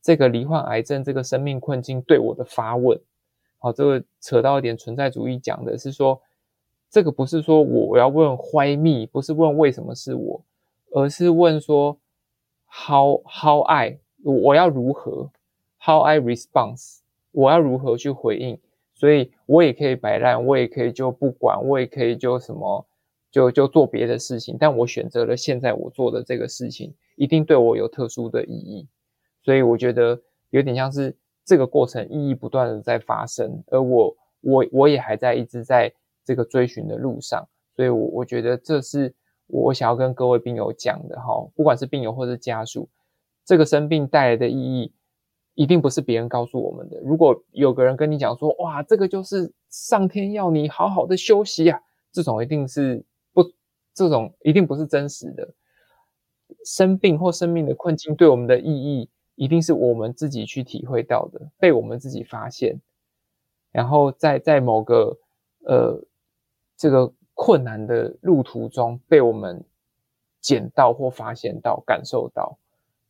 这个罹患癌症、这个生命困境对我的发问。好，这个扯到一点存在主义，讲的是说，这个不是说我要问 why me，不是问为什么是我，而是问说 how how I 我要如何？How I response 我要如何去回应，所以我也可以摆烂，我也可以就不管，我也可以就什么就就做别的事情，但我选择了现在我做的这个事情，一定对我有特殊的意义，所以我觉得有点像是。这个过程意义不断的在发生，而我我我也还在一直在这个追寻的路上，所以，我我觉得这是我想要跟各位病友讲的哈，不管是病友或是家属，这个生病带来的意义，一定不是别人告诉我们的。如果有个人跟你讲说，哇，这个就是上天要你好好的休息啊，这种一定是不，这种一定不是真实的。生病或生命的困境对我们的意义。一定是我们自己去体会到的，被我们自己发现，然后在在某个呃这个困难的路途中被我们捡到或发现到、感受到，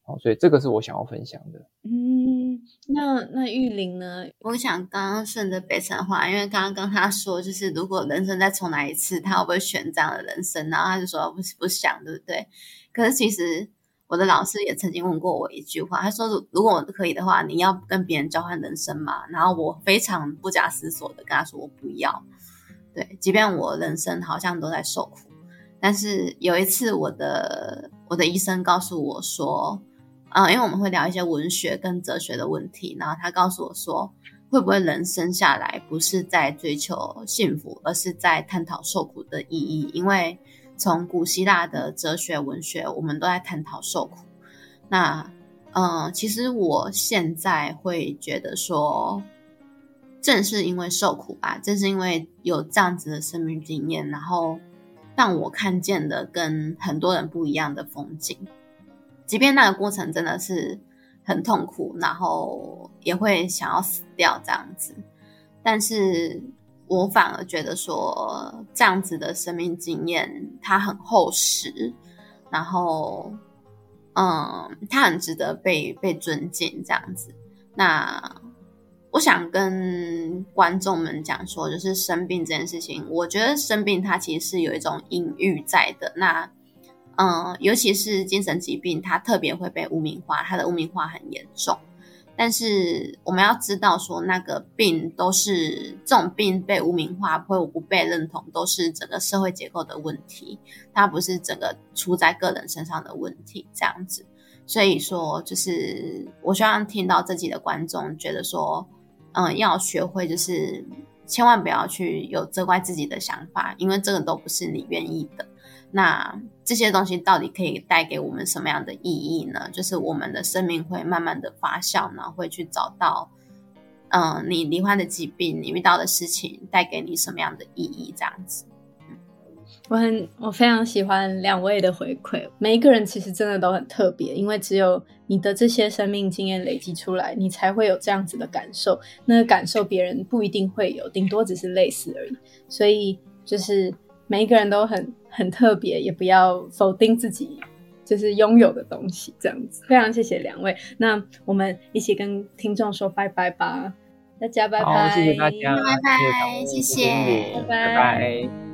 好，所以这个是我想要分享的。嗯，那那玉玲呢？我想刚刚顺着北辰的话，因为刚刚跟他说，就是如果人生再重来一次，他会不会选这样的人生？然后他就说不不想，对不对？可是其实。我的老师也曾经问过我一句话，他说：“如果我可以的话，你要跟别人交换人生吗？”然后我非常不假思索的跟他说：“我不要。”对，即便我人生好像都在受苦，但是有一次，我的我的医生告诉我说：“啊、因为我们会聊一些文学跟哲学的问题，然后他告诉我说，会不会人生下来不是在追求幸福，而是在探讨受苦的意义？因为。”从古希腊的哲学、文学，我们都在探讨受苦。那，嗯、其实我现在会觉得说，正是因为受苦吧，正是因为有这样子的生命经验，然后让我看见了跟很多人不一样的风景。即便那个过程真的是很痛苦，然后也会想要死掉这样子，但是。我反而觉得说，这样子的生命经验，它很厚实，然后，嗯，它很值得被被尊敬。这样子，那我想跟观众们讲说，就是生病这件事情，我觉得生病它其实是有一种隐喻在的。那，嗯，尤其是精神疾病，它特别会被污名化，它的污名化很严重。但是我们要知道，说那个病都是这种病被污名化或不被认同，都是整个社会结构的问题，它不是整个出在个人身上的问题，这样子。所以说，就是我希望听到这集的观众觉得说，嗯，要学会就是千万不要去有责怪自己的想法，因为这个都不是你愿意的。那这些东西到底可以带给我们什么样的意义呢？就是我们的生命会慢慢的发酵，然后会去找到，嗯、你离婚的疾病，你遇到的事情带给你什么样的意义？这样子。我很，我非常喜欢两位的回馈。每一个人其实真的都很特别，因为只有你的这些生命经验累积出来，你才会有这样子的感受。那个感受别人不一定会有，顶多只是类似而已。所以就是。每一个人都很很特别，也不要否定自己就是拥有的东西，这样子。非常谢谢两位，那我们一起跟听众说拜拜吧，大家拜拜，好，谢谢大家，拜拜，谢谢，拜拜。拜拜。